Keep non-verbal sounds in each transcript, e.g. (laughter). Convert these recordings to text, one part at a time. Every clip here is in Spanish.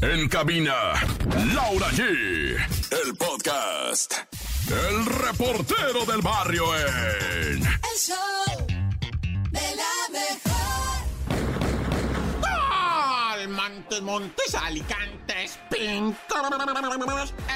En cabina, Laura G. El podcast. El reportero del barrio en. El show Montes, Montes, Alicantes, Pink.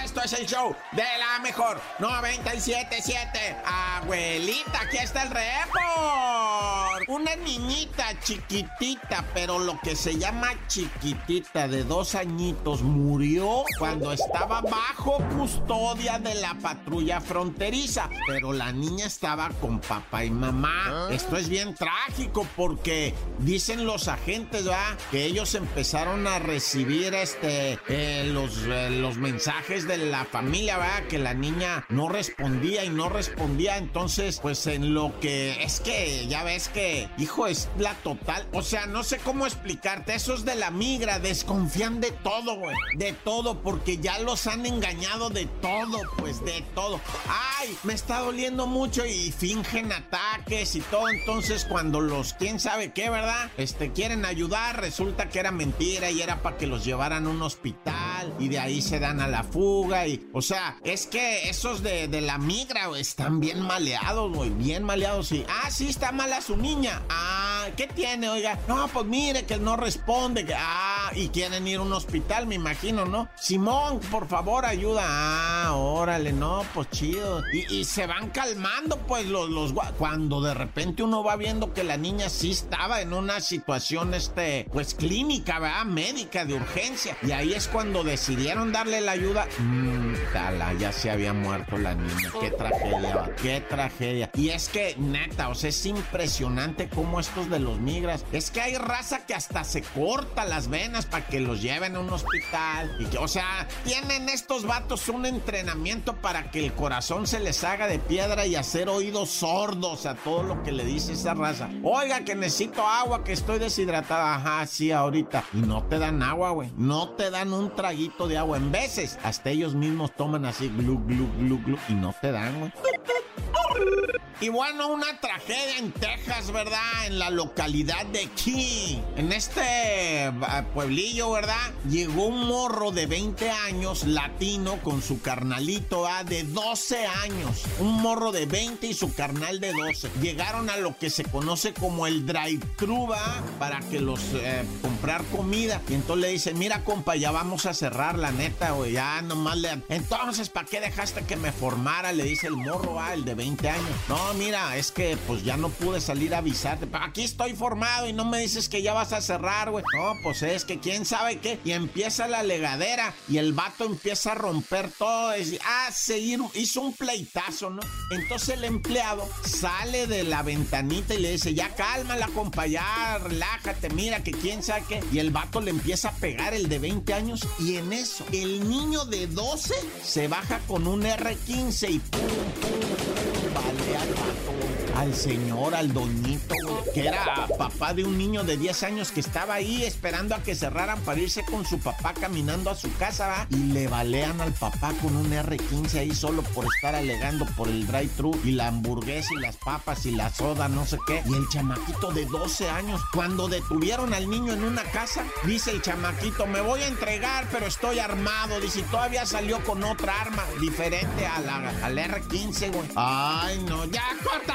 Esto es el show de la mejor 977. Abuelita, aquí está el report. Una niñita chiquitita, pero lo que se llama chiquitita de dos añitos murió cuando estaba bajo custodia de la patrulla fronteriza. Pero la niña estaba con papá y mamá. Esto es bien trágico porque dicen los agentes, ¿verdad? Que ellos empezaron a recibir este eh, los, eh, los mensajes de la familia, ¿verdad? Que la niña no respondía y no respondía. Entonces, pues en lo que es que ya ves que, hijo, es la total. O sea, no sé cómo explicarte. Esos de la migra desconfían de todo, güey. De todo, porque ya los han engañado de todo, pues de todo. Ay, me está doliendo mucho y fingen ataques y todo. Entonces, cuando los, quién sabe qué, ¿verdad? Este, quieren ayudar, resulta que era mentira y era para que los llevaran a un hospital y de ahí se dan a la fuga y, o sea, es que esos de, de la migra güey, están bien maleados, güey, bien maleados y, ah, sí, está mala su niña, ah, ¿qué tiene, oiga? No, pues mire que no responde, ah, y quieren ir a un hospital, me imagino, ¿no? Simón, por favor, ayuda, ah, órale, no, pues chido, y, se van calmando, pues, los, los, cuando de repente uno va viendo que la niña sí estaba en una situación, este, pues, clínica, ¿verdad? Médica, de urgencia, y ahí es cuando decidieron darle la ayuda, mmm, tala, ya se había muerto la niña, qué tragedia, qué tragedia, y es que, neta, o sea, es impresionante cómo estos de los migras, es que hay raza que hasta se corta las venas para que los lleven a un hospital, y que, o sea, tienen estos vatos un entrenamiento para que el corazón se les haga de piedra y hacer oídos sordos a todo lo que le dice esa raza. Oiga, que necesito agua, que estoy deshidratada. Ajá, sí, ahorita. Y no te dan agua, güey. No te dan un traguito de agua. En veces, hasta ellos mismos toman así, glu, glu, glu, glu, y no te dan, güey. Y bueno, una tragedia en Texas, ¿verdad? En la localidad de Key. En este eh, pueblillo, ¿verdad? Llegó un morro de 20 años, latino, con su carnalito, ¿ah? De 12 años. Un morro de 20 y su carnal de 12. Llegaron a lo que se conoce como el drive-thru. Para que los eh, comprar comida. Y entonces le dice, mira, compa, ya vamos a cerrar, la neta, güey. Ya nomás le... Entonces, ¿para qué dejaste que me formara? Le dice el morro, ¿va? El de 20 años. No, mira, es que pues ya no pude salir a avisarte. Aquí estoy formado y no me dices que ya vas a cerrar, güey. No, pues es que quién sabe qué. Y empieza la legadera y el vato empieza a romper todo. Ah, seguir, hizo un pleitazo, ¿no? Entonces el empleado sale de la ventanita y le dice, ya cálmala, compa, ya relájate, mira que quién sabe qué. Y el vato le empieza a pegar el de 20 años y en eso el niño de 12 se baja con un R15 y pum, pum, vale al vato, al señor, al doñito, güey, que era papá de un niño de 10 años que estaba ahí esperando a que cerraran para irse con su papá caminando a su casa, ¿va? Y le balean al papá con un R15 ahí solo por estar alegando por el drive-thru y la hamburguesa y las papas y la soda, no sé qué. Y el chamaquito de 12 años, cuando detuvieron al niño en una casa, dice el chamaquito, me voy a entregar, pero estoy armado. Dice, todavía salió con otra arma diferente a la, al R15, güey. Ay, no, ya corta.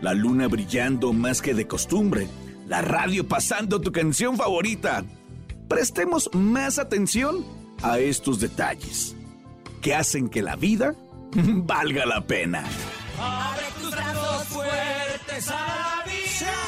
La luna brillando más que de costumbre. La radio pasando tu canción favorita. Prestemos más atención a estos detalles que hacen que la vida (laughs) valga la pena. Abre tus brazos fuertes a la vida.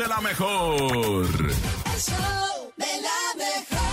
De la mejor. El show de la mejor.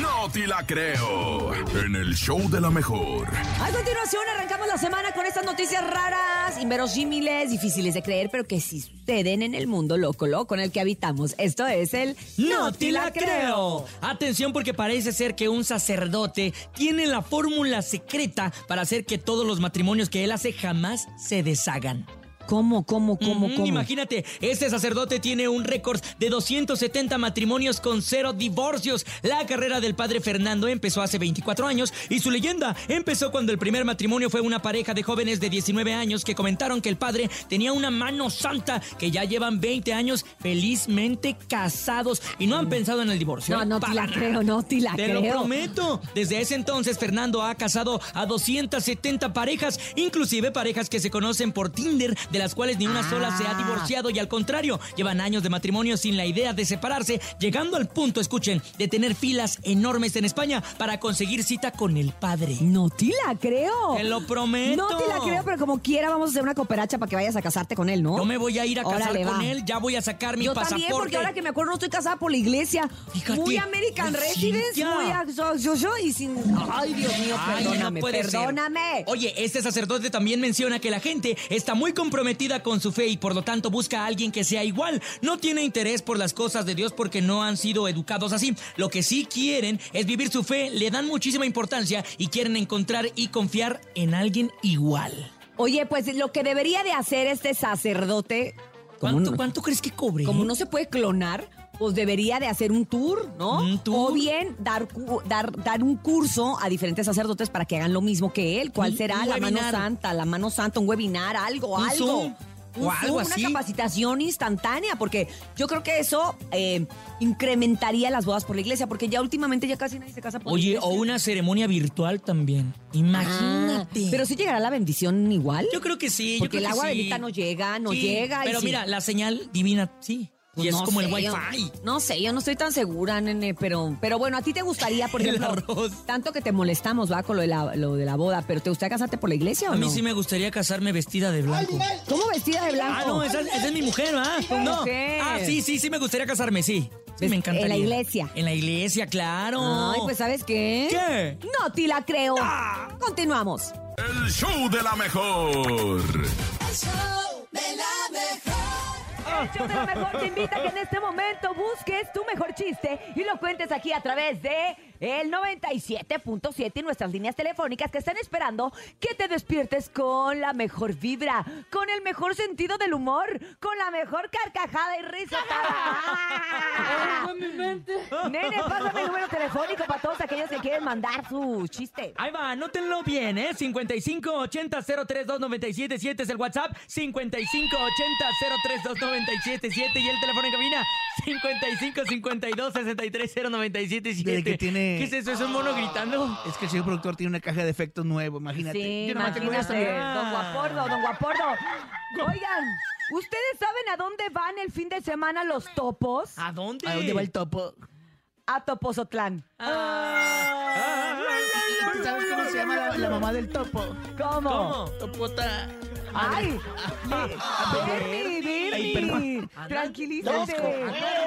No te la creo. En el show de la mejor. A continuación arrancamos la semana con estas noticias raras, inverosímiles, difíciles de creer, pero que sí suceden en el mundo loco, loco en el que habitamos. Esto es el No te la creo. Atención porque parece ser que un sacerdote tiene la fórmula secreta para hacer que todos los matrimonios que él hace jamás se deshagan. ¿Cómo, cómo, cómo, cómo? Imagínate, este sacerdote tiene un récord de 270 matrimonios con cero divorcios. La carrera del padre Fernando empezó hace 24 años y su leyenda empezó cuando el primer matrimonio fue una pareja de jóvenes de 19 años que comentaron que el padre tenía una mano santa, que ya llevan 20 años felizmente casados y no han pensado en el divorcio. No, ¿eh? no te la creo, no te la Te creo. lo prometo. Desde ese entonces, Fernando ha casado a 270 parejas, inclusive parejas que se conocen por Tinder, de las cuales ni una sola se ha Ah. divorciado y al contrario, llevan años de matrimonio sin la idea de separarse, llegando al punto, escuchen, de tener filas enormes en España para conseguir cita con el padre. No te la creo. Te lo prometo. No te la creo, pero como quiera vamos a hacer una cooperacha para que vayas a casarte con él, ¿no? Yo me voy a ir a casar Órale, con va. él, ya voy a sacar mi Yo pasaporte. también, porque ahora que me acuerdo no estoy casada por la iglesia. Fíjate. Muy American Ay, Residence, muy a- yo, yo, yo, y sin... Ay, Dios mío, Ay, perdóname, no puede ser. perdóname. Oye, este sacerdote también menciona que la gente está muy comprometida con su fe y por lo tanto busca a alguien que sea igual. No tiene interés por las cosas de Dios porque no han sido educados así. Lo que sí quieren es vivir su fe, le dan muchísima importancia y quieren encontrar y confiar en alguien igual. Oye, pues lo que debería de hacer este sacerdote... ¿Cuánto, no- cuánto crees que cobre? como no se puede clonar, pues debería de hacer un tour, ¿no? Un tour. O bien dar, dar, dar un curso a diferentes sacerdotes para que hagan lo mismo que él. ¿Cuál será? la mano santa, la mano santa, un webinar, algo, Un algo. Zoom. Un O algo Zoom, así. Una capacitación instantánea, porque yo creo que eso eh, incrementaría las bodas por la iglesia, porque ya últimamente ya casi nadie se casa por la Oye, iglesia. o una ceremonia virtual también. Ah, Imagínate. pero sí llegará la bendición igual. Yo creo que sí. yo Porque creo el que agua sí. bendita no llega, no Sí, llega. y Pero sí. mira, la señal divina, sí. Pues y es no como el sé, yo- wifi. No sé, yo no estoy tan segura, nene, pero, pero bueno, a ti te gustaría, por (laughs) El ejemplo, arroz. tanto que te molestamos, va, con lo de la, lo de la boda, pero ¿te gustaría casarte por la iglesia o A mí no? sí me gustaría casarme vestida de blanco. ¿Cómo vestida de blanco? Ah, no, esa, esa es mi mujer, ¿ah? No. mujer. Ah, sí, sí, sí me gustaría casarme, sí. Me encantaría. en la iglesia. En la iglesia, claro. Ay, pues ¿sabes qué? ¿Qué? No te la creo. Continuamos. El show de la mejor. El show de la mejor. El show de la mejor te invita a que en este momento busques tu mejor chiste y lo cuentes aquí a través de el 97.7 y nuestras líneas telefónicas que están esperando que te despiertes con la mejor vibra, con el mejor sentido del humor, con la mejor carcajada y risa. Nene, pásame el número telefónico para todos aquellos que quieren mandar su chiste. Ahí va, anótenlo bien, ¿eh? 5580-032977 es el WhatsApp. 5580-032977 y el teléfono en cabina. 5552-630977. Desde que ¿Qué es eso? ¿Es un mono gritando? Es que el señor productor tiene una caja de efectos nuevo, imagínate. Sí, Yo nomás imagínate, don Guapordo, don Guapordo. Oigan, ¿ustedes saben a dónde van el fin de semana los topos? ¿A dónde? ¿A dónde va el topo? A Topozotlán. Ah. ¿Sabes cómo se llama la la, mamá del topo. ¿Cómo? ¿Cómo? Topota. ¡Ay! Bernie, Ay, Tranquilízate.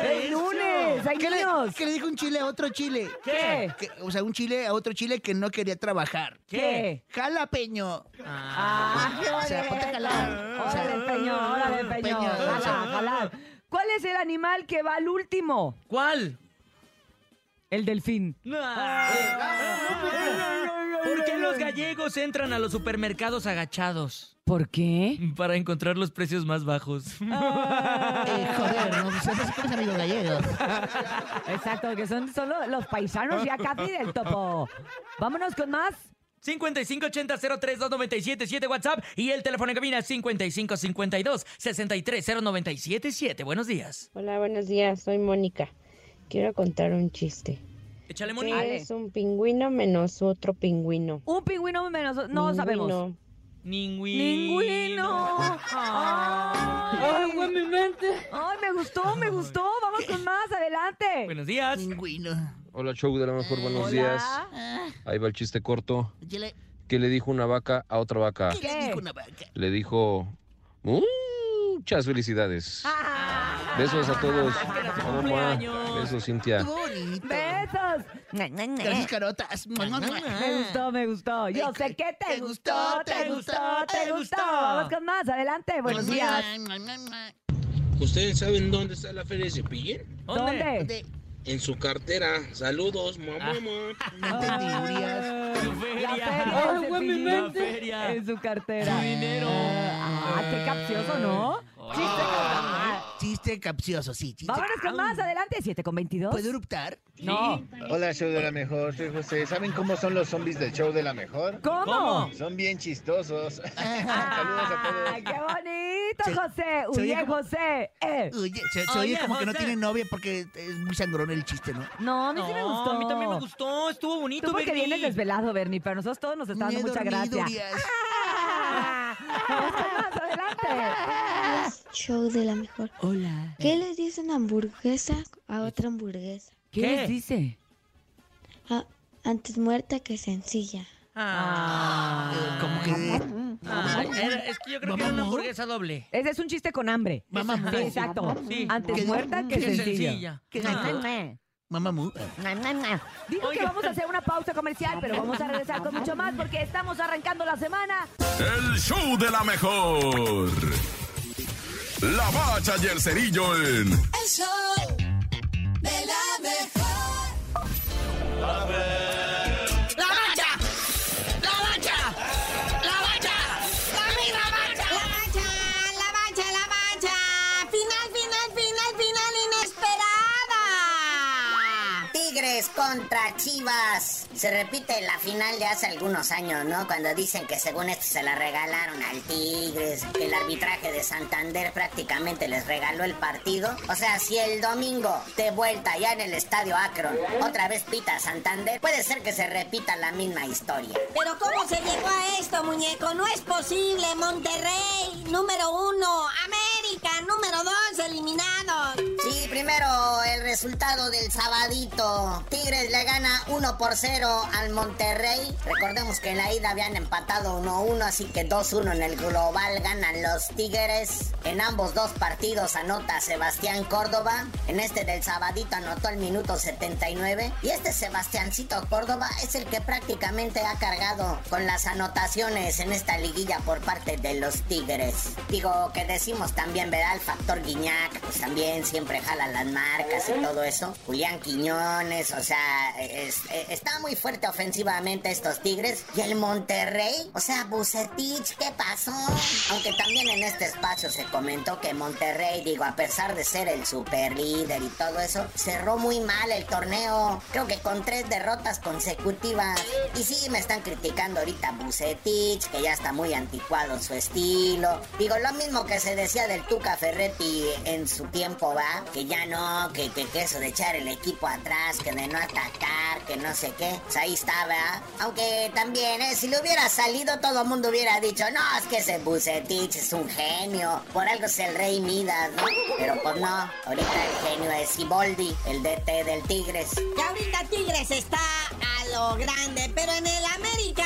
Es lunes, hay ¿Qué le, niños. qué le dijo un chile a otro chile? ¿Qué? Que- o sea, un chile a otro chile que no quería trabajar. ¿Qué? Jalapeño. Ah, O sea, ponte a jalar. O sea, Órale, peño, órale, peño. peño, o jalar. ¿Cuál es el animal que va al último? ¿Cuál? El delfín. ¿Por qué los gallegos entran a los supermercados agachados? ¿Por qué? Para encontrar los precios más bajos. Eh, joder, no se hace con amigos gallegos. Exacto, que son solo los paisanos ya casi del topo. Vámonos con más. 5580-032977 WhatsApp y el teléfono en cabina 5552-630977. Buenos días. Hola, buenos días. Soy Mónica. Quiero contar un chiste. Échale, ¿Qué es un pingüino menos otro pingüino? Un pingüino menos. No sabemos. Pingüino. Ningüino. Ningüino. Ay, mi mente! Ay, me gustó, me gustó. Vamos con más, adelante. Buenos días. Pingüino. Hola, show de la mejor, buenos días. Hola. Ahí va el chiste corto. ¿Qué le dijo una vaca a otra vaca? ¿Qué le dijo una vaca? Le dijo, muchas felicidades. Ah. Besos a todos. Mamá, Besos, Cintia. Qué bonito. Besos. Gracias, carotas. Me gustó, me gustó. Yo sé que te gustó, te gustó, te gustó. Vamos con más, adelante. Buenos días. ¿Ustedes saben dónde está la feria de Cepillín? ¿Dónde? En su cartera. Saludos, mamá. (laughs) No entendí, La feria. Ay, güey, mi mente. feria. En su cartera. Tu dinero. Ah, qué capcioso, ¿no? Chiste. Chiste capcioso, sí. Chiste. Vámonos con más, adelante. 7 con 22. ¿Puedo eruptar? No. Hola, show de la mejor. Soy José. ¿Saben cómo son los zombies del show de la mejor? ¿Cómo? Son bien chistosos. (laughs) Saludos a todos. ¡Ay, qué bonito, Se- José! se Oye, oye como- José. Eh. Oye, se, se Oye, oye como que no José. tiene novia porque es muy sangrón el chiste, ¿no? No, a mí sí me No, gustó. A mí también me gustó. Estuvo bonito, Tú porque Bernie. vienes desvelado, Bernie, pero nosotros todos nos está dando he mucha dormido, gracia. Urias. Ah, más, adelante. Show de la mejor. Hola. ¿Qué le dicen hamburguesa a otra hamburguesa? ¿Qué, ¿Qué? les dice? Ah, antes muerta que sencilla. Ah. Eh, Como que... Ah, era- es que yo creo que era una hamburguesa doble. Ese es un chiste con hambre. Mamá, Sí, mamá. exacto. Sí. Antes ¿Qué- muerta que qué sencilla. sencilla. ¿Qué Ah. Dijo? Mamá mu. Dijo que vamos a hacer una pausa comercial, pero vamos a regresar con mucho más porque estamos arrancando la semana. El show de la mejor. La bacha y el cerillo en El show de la mejor. ¡La mancha! Contra Chivas. Se repite la final de hace algunos años, ¿no? Cuando dicen que según esto se la regalaron al Tigres, que el arbitraje de Santander prácticamente les regaló el partido. O sea, si el domingo de vuelta ya en el estadio Akron otra vez pita Santander, puede ser que se repita la misma historia. Pero ¿cómo se llegó a esto, muñeco? No es posible. Monterrey, número uno. América, número dos, eliminados. Sí, primero el resultado del sabadito. Tigres le gana 1 por 0 al Monterrey. Recordemos que en la ida habían empatado 1-1, así que 2-1 en el global ganan los Tigres. En ambos dos partidos anota Sebastián Córdoba. En este del sabadito anotó el minuto 79. Y este Sebastiancito Córdoba es el que prácticamente ha cargado con las anotaciones en esta liguilla por parte de los Tigres. Digo que decimos también, ¿verdad? El factor Guiñac, pues también siempre jala las marcas y todo eso. Julián Quiñones, o sea, es- eh, está muy fuerte ofensivamente estos Tigres. Y el Monterrey, o sea, Bucetich, ¿qué pasó? Aunque también en este espacio se comentó que Monterrey, digo, a pesar de ser el super líder y todo eso, cerró muy mal el torneo. Creo que con tres derrotas consecutivas. Y sí, me están criticando ahorita Bucetich, que ya está muy anticuado su estilo. Digo, lo mismo que se decía del Tuca Ferretti en su tiempo, ¿va? Que ya no, que, que eso de echar el equipo atrás, que de no atacar, que no sé qué. Pues ahí está, ¿verdad? Aunque también, ¿eh? Si le hubiera salido, todo el mundo hubiera dicho, no, es que ese Bucetich es un genio. Por algo es el rey Midas, ¿no? Pero pues no, ahorita el genio es Siboldi, el DT del Tigres. Y ahorita Tigres está a lo grande, pero en el América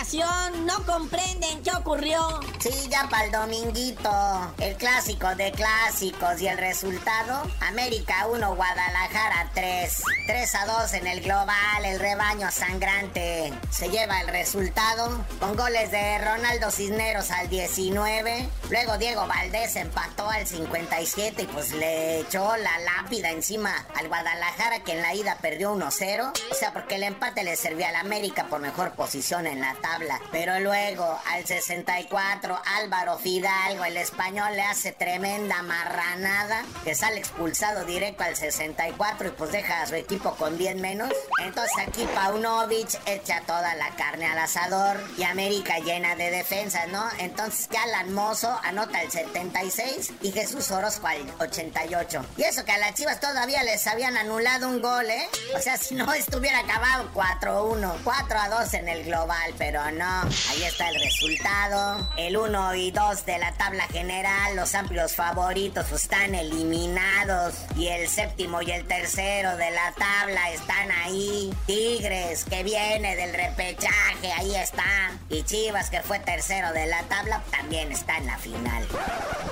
calificación. No comprenden qué ocurrió. Sí, ya para el dominguito. El clásico de clásicos y el resultado. América 1, Guadalajara 3. 3 a 2 en el global. El rebaño sangrante se lleva el resultado. Con goles de Ronaldo Cisneros al 19. Luego Diego Valdés empató al 57 y pues le echó la lápida encima al Guadalajara que en la ida perdió 1-0. O sea, porque el empate le servía al América por mejor posición en la tabla. Pero luego al 64 Álvaro Fidalgo, el español, le hace tremenda marranada que sale expulsado directo al 64 y pues deja a su equipo con 10 menos. Entonces aquí Paunovic echa toda la carne al asador y América llena de defensas, ¿no? Entonces ya Alan Mozo anota el 76 y Jesús Orozco al 88. Y eso que a las Chivas todavía les habían anulado un gol, ¿eh? O sea, si no estuviera acabado 4-1, 4-2 en el global, pero no. Ahí está el resultado. El 1 y 2 de la tabla general, los amplios favoritos están eliminados. Y el séptimo y el tercero de la tabla están ahí. Tigres, que viene del repechaje, ahí está. Y Chivas, que fue tercero de la tabla, también está en la final.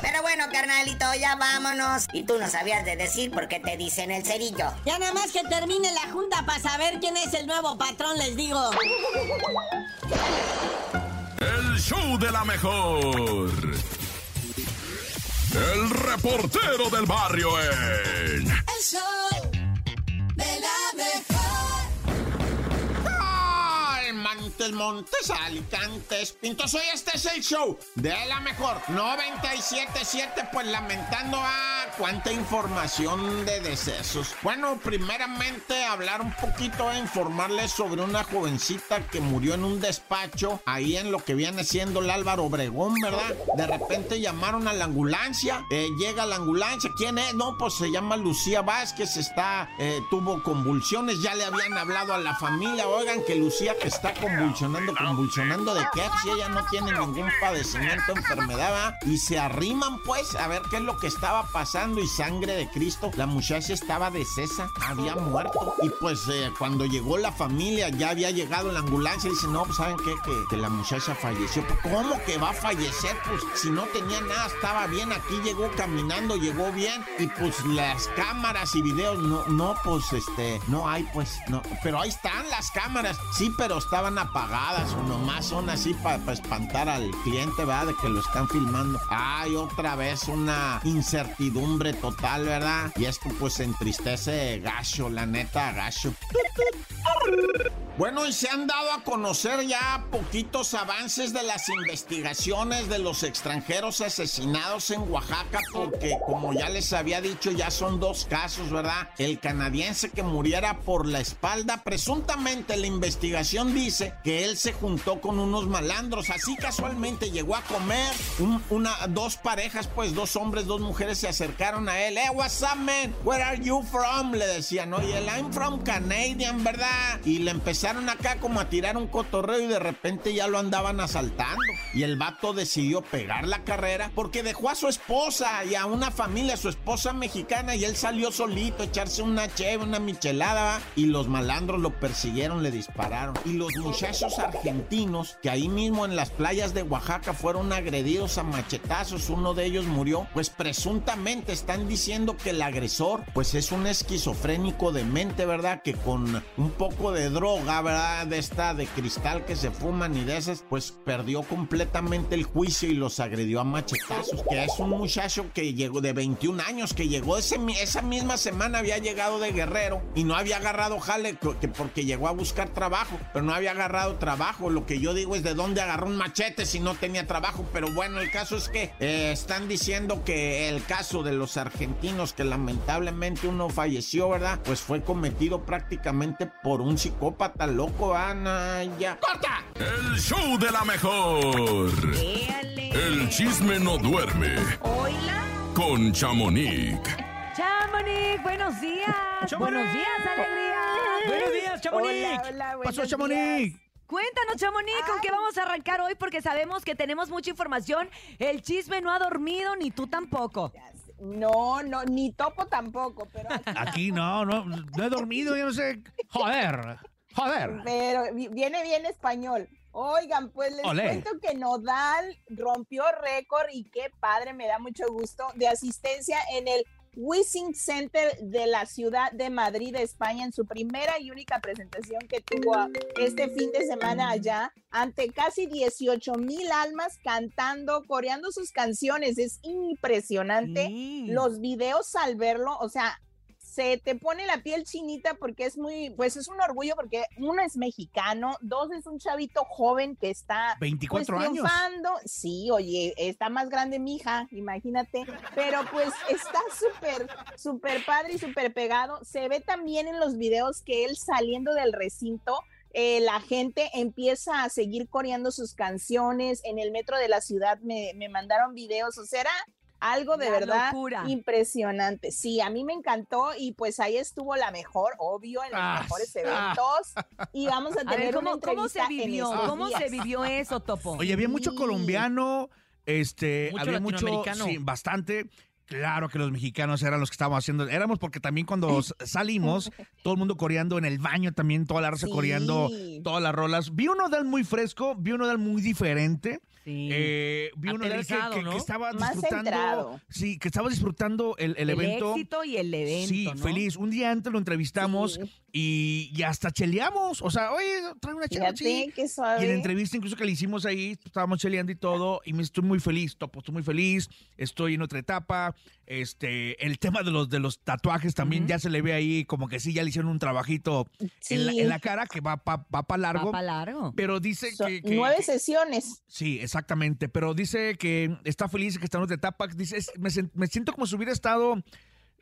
Pero bueno, carnalito, ya vámonos. Y tú no sabías de decir por qué te dicen el cerillo. Ya nada más que termine la junta para saber quién es el nuevo patrón, les digo. El show de la mejor. El reportero del barrio en. El show de la mejor. Montes, Montes, Alicantes, Pintos. Hoy este es el show de la mejor 97.7, pues lamentando a cuánta información de decesos. Bueno, primeramente hablar un poquito e informarles sobre una jovencita que murió en un despacho ahí en lo que viene siendo el Álvaro Obregón, ¿verdad? De repente llamaron a la ambulancia, eh, llega la ambulancia, ¿quién es? No, pues se llama Lucía Vázquez, está, eh, tuvo convulsiones, ya le habían hablado a la familia, oigan que Lucía que está convulsionando, convulsionando de qué, si ella no tiene ningún padecimiento, enfermedad, y se arriman pues a ver qué es lo que estaba pasando y sangre de Cristo, la muchacha estaba decesa, había muerto. Y pues eh, cuando llegó la familia ya había llegado la ambulancia y dice, no, pues saben qué, que, que la muchacha falleció, Pues, ¿cómo que va a fallecer? Pues si no tenía nada, estaba bien, aquí llegó caminando, llegó bien. Y pues las cámaras y videos, no, no, pues este, no hay pues, no, pero ahí están las cámaras, sí, pero estaban apagadas o nomás son así para espantar al cliente, ¿verdad? De que lo están filmando. Ay, otra vez una incertidumbre total, ¿verdad? Y esto pues entristece gacho, la neta, gacho. Bueno, y se han dado a conocer ya poquitos avances de las investigaciones de los extranjeros asesinados en Oaxaca, porque como ya les había dicho, ya son dos casos, ¿verdad? El canadiense que muriera por la espalda, presuntamente la investigación dice que él se juntó con unos malandros, así casualmente llegó a comer, un- una, dos parejas, pues dos hombres, dos mujeres se acercaron a él, eh, what's up, man? Where are you from? Le decían, oye, I'm from Canadian, ¿verdad? Y le empezaron acá como a tirar un cotorreo y de repente ya lo andaban asaltando. Y el vato decidió pegar la carrera porque dejó a su esposa y a una familia, su esposa mexicana, y él salió solito a echarse una cheve, una michelada, ¿va? y los malandros lo persiguieron, le dispararon. Y los muchachos argentinos que ahí mismo en las playas de Oaxaca fueron agredidos a machetazos, uno de ellos murió, pues presuntamente están diciendo que el agresor pues es un esquizofrénico de mente, ¿verdad? Que con un poco de droga, ¿verdad? De esta de cristal que se fuman y de esas, pues perdió completamente el juicio y los agredió a machetazos. Que es un muchacho que llegó de 21 años, que llegó ese, esa misma semana, había llegado de Guerrero y no había agarrado jale que porque llegó a buscar trabajo, pero no había agarrado trabajo. Lo que yo digo es de dónde agarró un machete si no tenía trabajo. Pero bueno, el caso es que eh, están diciendo que el caso de los argentinos, que lamentablemente uno falleció, ¿verdad? Pues fue cometido prácticamente por un psicópata loco, Ana. Ya. ¡Corta! El show de la mejor. El chisme no duerme. Hola. Con Chamonix. Chamonix, buenos días. Buenos días, alegría. Buenos días, Chamonix. Hola, hola, buenos Pasó, Chamonix. días. Cuéntanos, Chamonix, ¿con qué vamos a arrancar hoy? Porque sabemos que tenemos mucha información. El chisme no ha dormido, ni tú tampoco. No, no, ni topo tampoco, pero, Aquí no, no, no he dormido, yo no sé. Joder, joder. pero vi- viene bien español. Oigan, pues les Olé. cuento que Nodal rompió récord y qué padre, me da mucho gusto, de asistencia en el Wissing Center de la ciudad de Madrid, España, en su primera y única presentación que tuvo este fin de semana allá, ante casi 18 mil almas cantando, coreando sus canciones. Es impresionante los videos al verlo, o sea, se te pone la piel chinita porque es muy, pues es un orgullo porque uno es mexicano, dos es un chavito joven que está 24 pues, años. triunfando. Sí, oye, está más grande mi hija, imagínate, pero pues está súper, súper padre y súper pegado. Se ve también en los videos que él saliendo del recinto, eh, la gente empieza a seguir coreando sus canciones. En el metro de la ciudad me, me mandaron videos, o sea, era algo de La verdad locura. impresionante. Sí, a mí me encantó y pues ahí estuvo la mejor, obvio, en los Ah, mejores ah. eventos. Y vamos a A tener ver, una ¿cómo, cómo se en vivió? ¿Cómo días. se vivió eso, Topo? Oye, había mucho colombiano, este, Mucho había mucho, sí, bastante. Claro que los mexicanos eran los que estábamos haciendo, éramos porque también cuando (laughs) salimos, todo el mundo coreando en el baño también, toda la raza Sí. coreando todas las rolas. Vi un Odal muy fresco, vi un Odal muy diferente. Eh, vi un Odal que, Aterrizado, que- ¿no? que estaba Más disfrutando, centrado. sí, que estaba disfrutando el, el el evento. éxito y el evento, Sí, ¿no? feliz. Un día antes lo entrevistamos y, y hasta cheleamos. O sea, oye, trae una chela, sí. qué Y en la entrevista incluso que le hicimos ahí, estábamos cheleando y todo, y me estoy muy feliz, Topo, estoy muy feliz, estoy en otra etapa. Este, el tema de los de los tatuajes también ya se le ve ahí como que sí, ya le hicieron un trabajito en, la, Sí. en la cara que va para va pa largo. Va pa' largo. Pero dice que, que- nueve sesiones. Sí, exactamente. Pero dice que está feliz, que está en otra etapa. Dice, es- me, me siento como si hubiera estado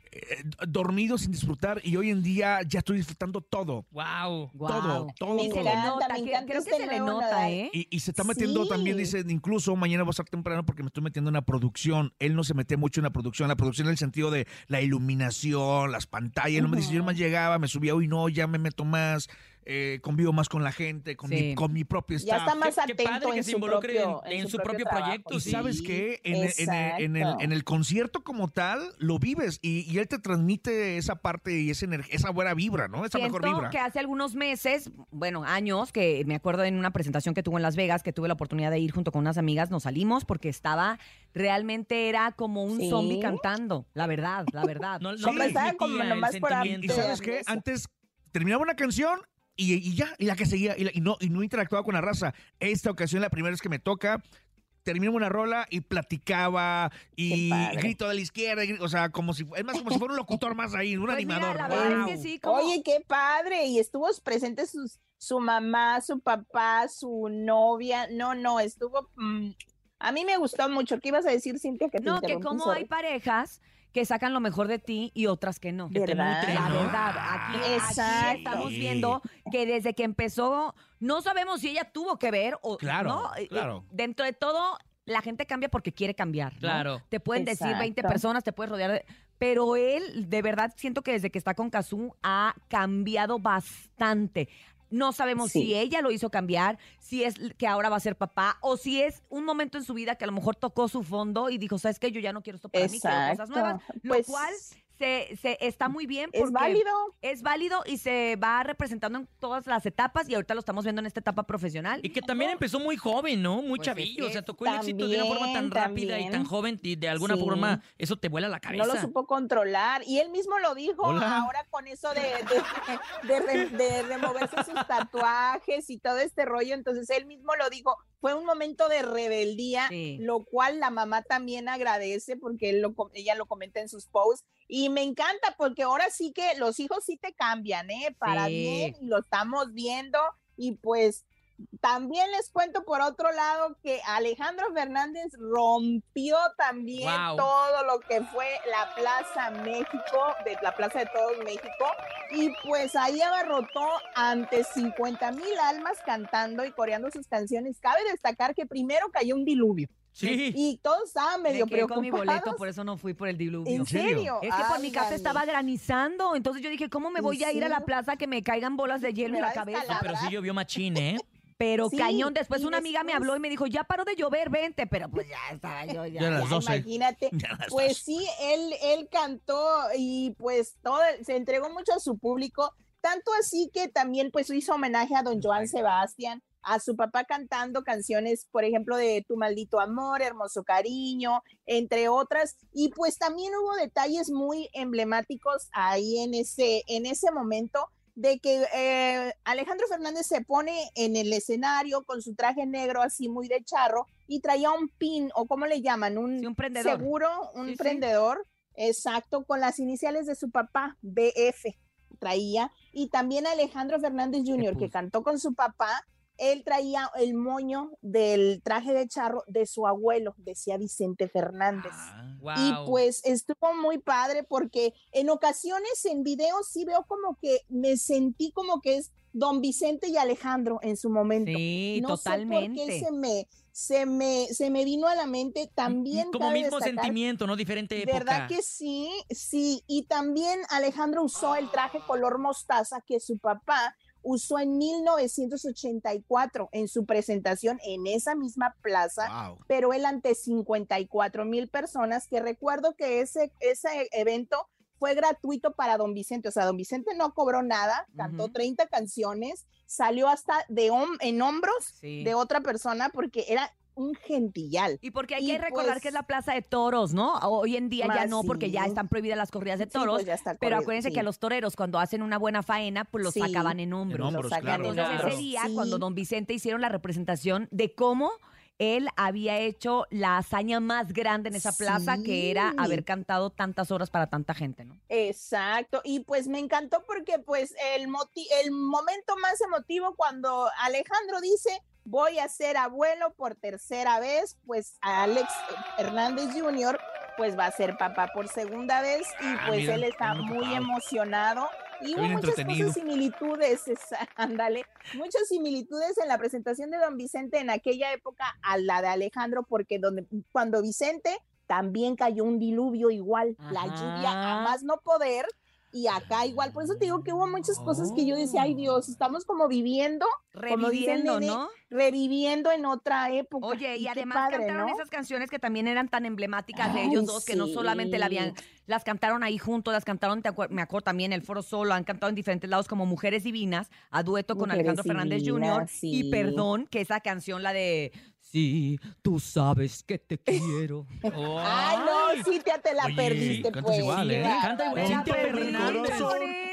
eh, dormido sin disfrutar y hoy en día ya estoy disfrutando todo. Wow. Todo, todo, Me todo. encanta, me que- encanta creo que este se le nota. ¿eh? Y, y se está metiendo Sí. también, dice, incluso mañana va a estar temprano porque me estoy metiendo en la producción. Él no se mete mucho en la producción, la producción en el sentido de la iluminación, las pantallas. Él no me dice, yo más llegaba, me subía, hoy no, ya me meto más, eh, convivo más con la gente, con, Sí. mi, con mi propio Ya staff. está más Qué- qué atento padre que en se su involucre propio, en- en su propio proyecto, Y sí. sabes qué, en, el- en el, en el- Exacto. en el concierto como tal, lo vives y, y él te transmite esa parte y esa, esa buena vibra, ¿no? Esa mejor vibra. que hace algunos meses, bueno, años, que me acuerdo en una presentación que tuvo en Las Vegas, que tuve la oportunidad de ir junto con unas amigas, nos salimos porque estaba, realmente era como un Sí. zombie cantando, la verdad, la verdad. (laughs) No, estaba como nomás por. Y sabes qué, antes terminaba una canción y, y ya, y la que seguía, y, la- y no, y no interactuaba con la raza. Esta ocasión, la primera vez que me toca, terminaba una rola y platicaba y grito de la izquierda, y grito- o sea, como si, es más como si fuera un locutor más ahí, un Pues mira, animador. la ¿no? verdad es que sí, como- Oye, qué padre. Y estuvo presente sus, su mamá, su papá, su novia. No, no, estuvo. mm, a mí me gustó mucho. ¿Qué ibas a decir, Cintia? Que te No, que como sorry. hay parejas que sacan lo mejor de ti y otras que no. Que te ¿Verdad? nutren, La ¿no? verdad, aquí, estamos viendo que desde que empezó, no sabemos si ella tuvo que ver o Claro, no. Eh, eh, claro. Dentro de todo, la gente cambia porque quiere cambiar. ¿no? Claro. Te pueden decir 20 Exacto. personas, te puedes rodear de... Pero él, de verdad, siento que desde que está con Kazú ha cambiado bastante. No sabemos Sí. si ella lo hizo cambiar, si es que ahora va a ser papá, o si es un momento en su vida que a lo mejor tocó su fondo y dijo, ¿sabes qué? Yo ya no quiero esto para mí, quiero cosas nuevas. Lo Pues, cual se, se está muy bien Es porque válido. es válido y se va representando en todas las etapas y ahorita lo estamos viendo en esta etapa profesional. Y que también empezó muy joven, ¿no? Muy Pues chavillo. es o sea, tocó el éxito de una forma tan también, rápida y tan joven y de alguna Sí. forma eso te vuela la cabeza. No lo supo controlar. Y él mismo lo dijo Hola. ahora con eso de, de, de re- de removerse sus tatuajes y todo este rollo. Entonces él mismo lo dijo. Fue un momento de rebeldía, Sí. lo cual la mamá también agradece porque él lo, com- ella lo comenta en sus posts. Y me encanta porque ahora sí que los hijos sí te cambian, ¿eh? Para Sí. bien, y lo estamos viendo. Y pues también les cuento por otro lado que Alejandro Fernández rompió también Wow. todo lo que fue la Plaza México, de la Plaza de Todos México, y pues ahí abarrotó ante 50 mil almas cantando y coreando sus canciones. Cabe destacar que primero cayó un diluvio Sí. y todos estaban Me medio quedé con mi boleto, preocupados. por eso no fui por el diluvio. ¿En serio? Es que por mi casa estaba granizando, entonces yo dije, ¿cómo me ¿En voy a ir a la plaza que me caigan bolas de hielo Me en la cabeza? Pero sí llovió machín, ¿eh? Pero Sí, cañón, después una amiga me después- habló y me dijo, ya paró de llover, vente, pero pues ya estaba yo, ya. Ya las Ya, 12. Imagínate. (laughs) Ya las Pues 12. sí, él, él cantó y pues todo, se entregó mucho a su público, tanto así que también pues hizo homenaje a don Joan Sebastián, a su papá cantando canciones, por ejemplo, de Tu maldito amor, Hermoso cariño, entre otras. Y pues también hubo detalles muy emblemáticos ahí en ese, en ese momento de que eh, Alejandro Fernández se pone en el escenario con su traje negro así muy de charro y traía un pin o cómo le llaman, un, un prendedor. seguro, un Sí, sí. prendedor, exacto, con las iniciales de su papá, BF traía, y también Alejandro Fernández Jr., que cantó con su papá, él traía el moño del traje de charro de su abuelo, decía Vicente Fernández. Y Guau. pues estuvo muy padre porque en ocasiones en videos sí veo como que me sentí como que es Don Vicente y Alejandro en su momento. Sí, no sé por totalmente. qué se me, se me, se me vino a la mente también. Como mismo destacar- sentimiento, ¿no? Diferente época. ¿Verdad que sí? Sí, y también Alejandro usó el traje color mostaza que su papá usó en 1984 en su presentación en esa misma plaza, pero él ante 54 mil personas, que recuerdo que ese, ese evento fue gratuito para don Vicente, o sea, don Vicente no cobró nada, cantó Ujú. 30 canciones, salió hasta de hom- en hombros Sí. de otra persona porque era un gentillal. Y porque hay Y que recordar pues- que es la plaza de toros, ¿no? Hoy en día ya no, porque ya están prohibidas las corridas de Sí, toros. pues ya está pero acuérdense sí. que a los toreros, cuando hacen una buena faena, pues los Sí. sacaban en hombros. En hombros, Los sacan claro. en Entonces hombros. ese día, Sí. cuando don Vicente hicieron la representación de cómo él había hecho la hazaña más grande en esa plaza, que era haber cantado tantas horas para tanta gente, ¿no? Exacto, y pues me encantó porque pues el, moti- el momento más emotivo cuando Alejandro dice voy a ser abuelo por tercera vez, pues Alex Hernández Jr. pues va a ser papá por segunda vez y Ah, pues mira, él está muy emocionado. Y hubo muchas cosas similitudes, (laughs) ándale, muchas similitudes en la presentación de don Vicente en aquella época a la de Alejandro porque donde cuando Vicente también cayó un diluvio igual, la lluvia a más no poder y acá igual, por eso te digo que hubo muchas cosas que yo decía, ay Dios, estamos como viviendo, Reviviendo, nene, ¿no? reviviendo en otra época. Oye, y, además padre, cantaron ¿no? esas canciones que también eran tan emblemáticas de Ay, ellos dos, que no solamente la habían, las cantaron ahí juntos, las cantaron, te acuer- me acuerdo también, el Foro Solo, han cantado en diferentes lados como Mujeres Divinas, a dueto con Mujeres Alejandro Fernández Jr. Y perdón, que esa canción, la de Sí, tú sabes que te quiero. (laughs) Ay, no, sí, te, te la Oye, perdiste, pues. igual, ¿eh? Canta igual. Cintia perdí,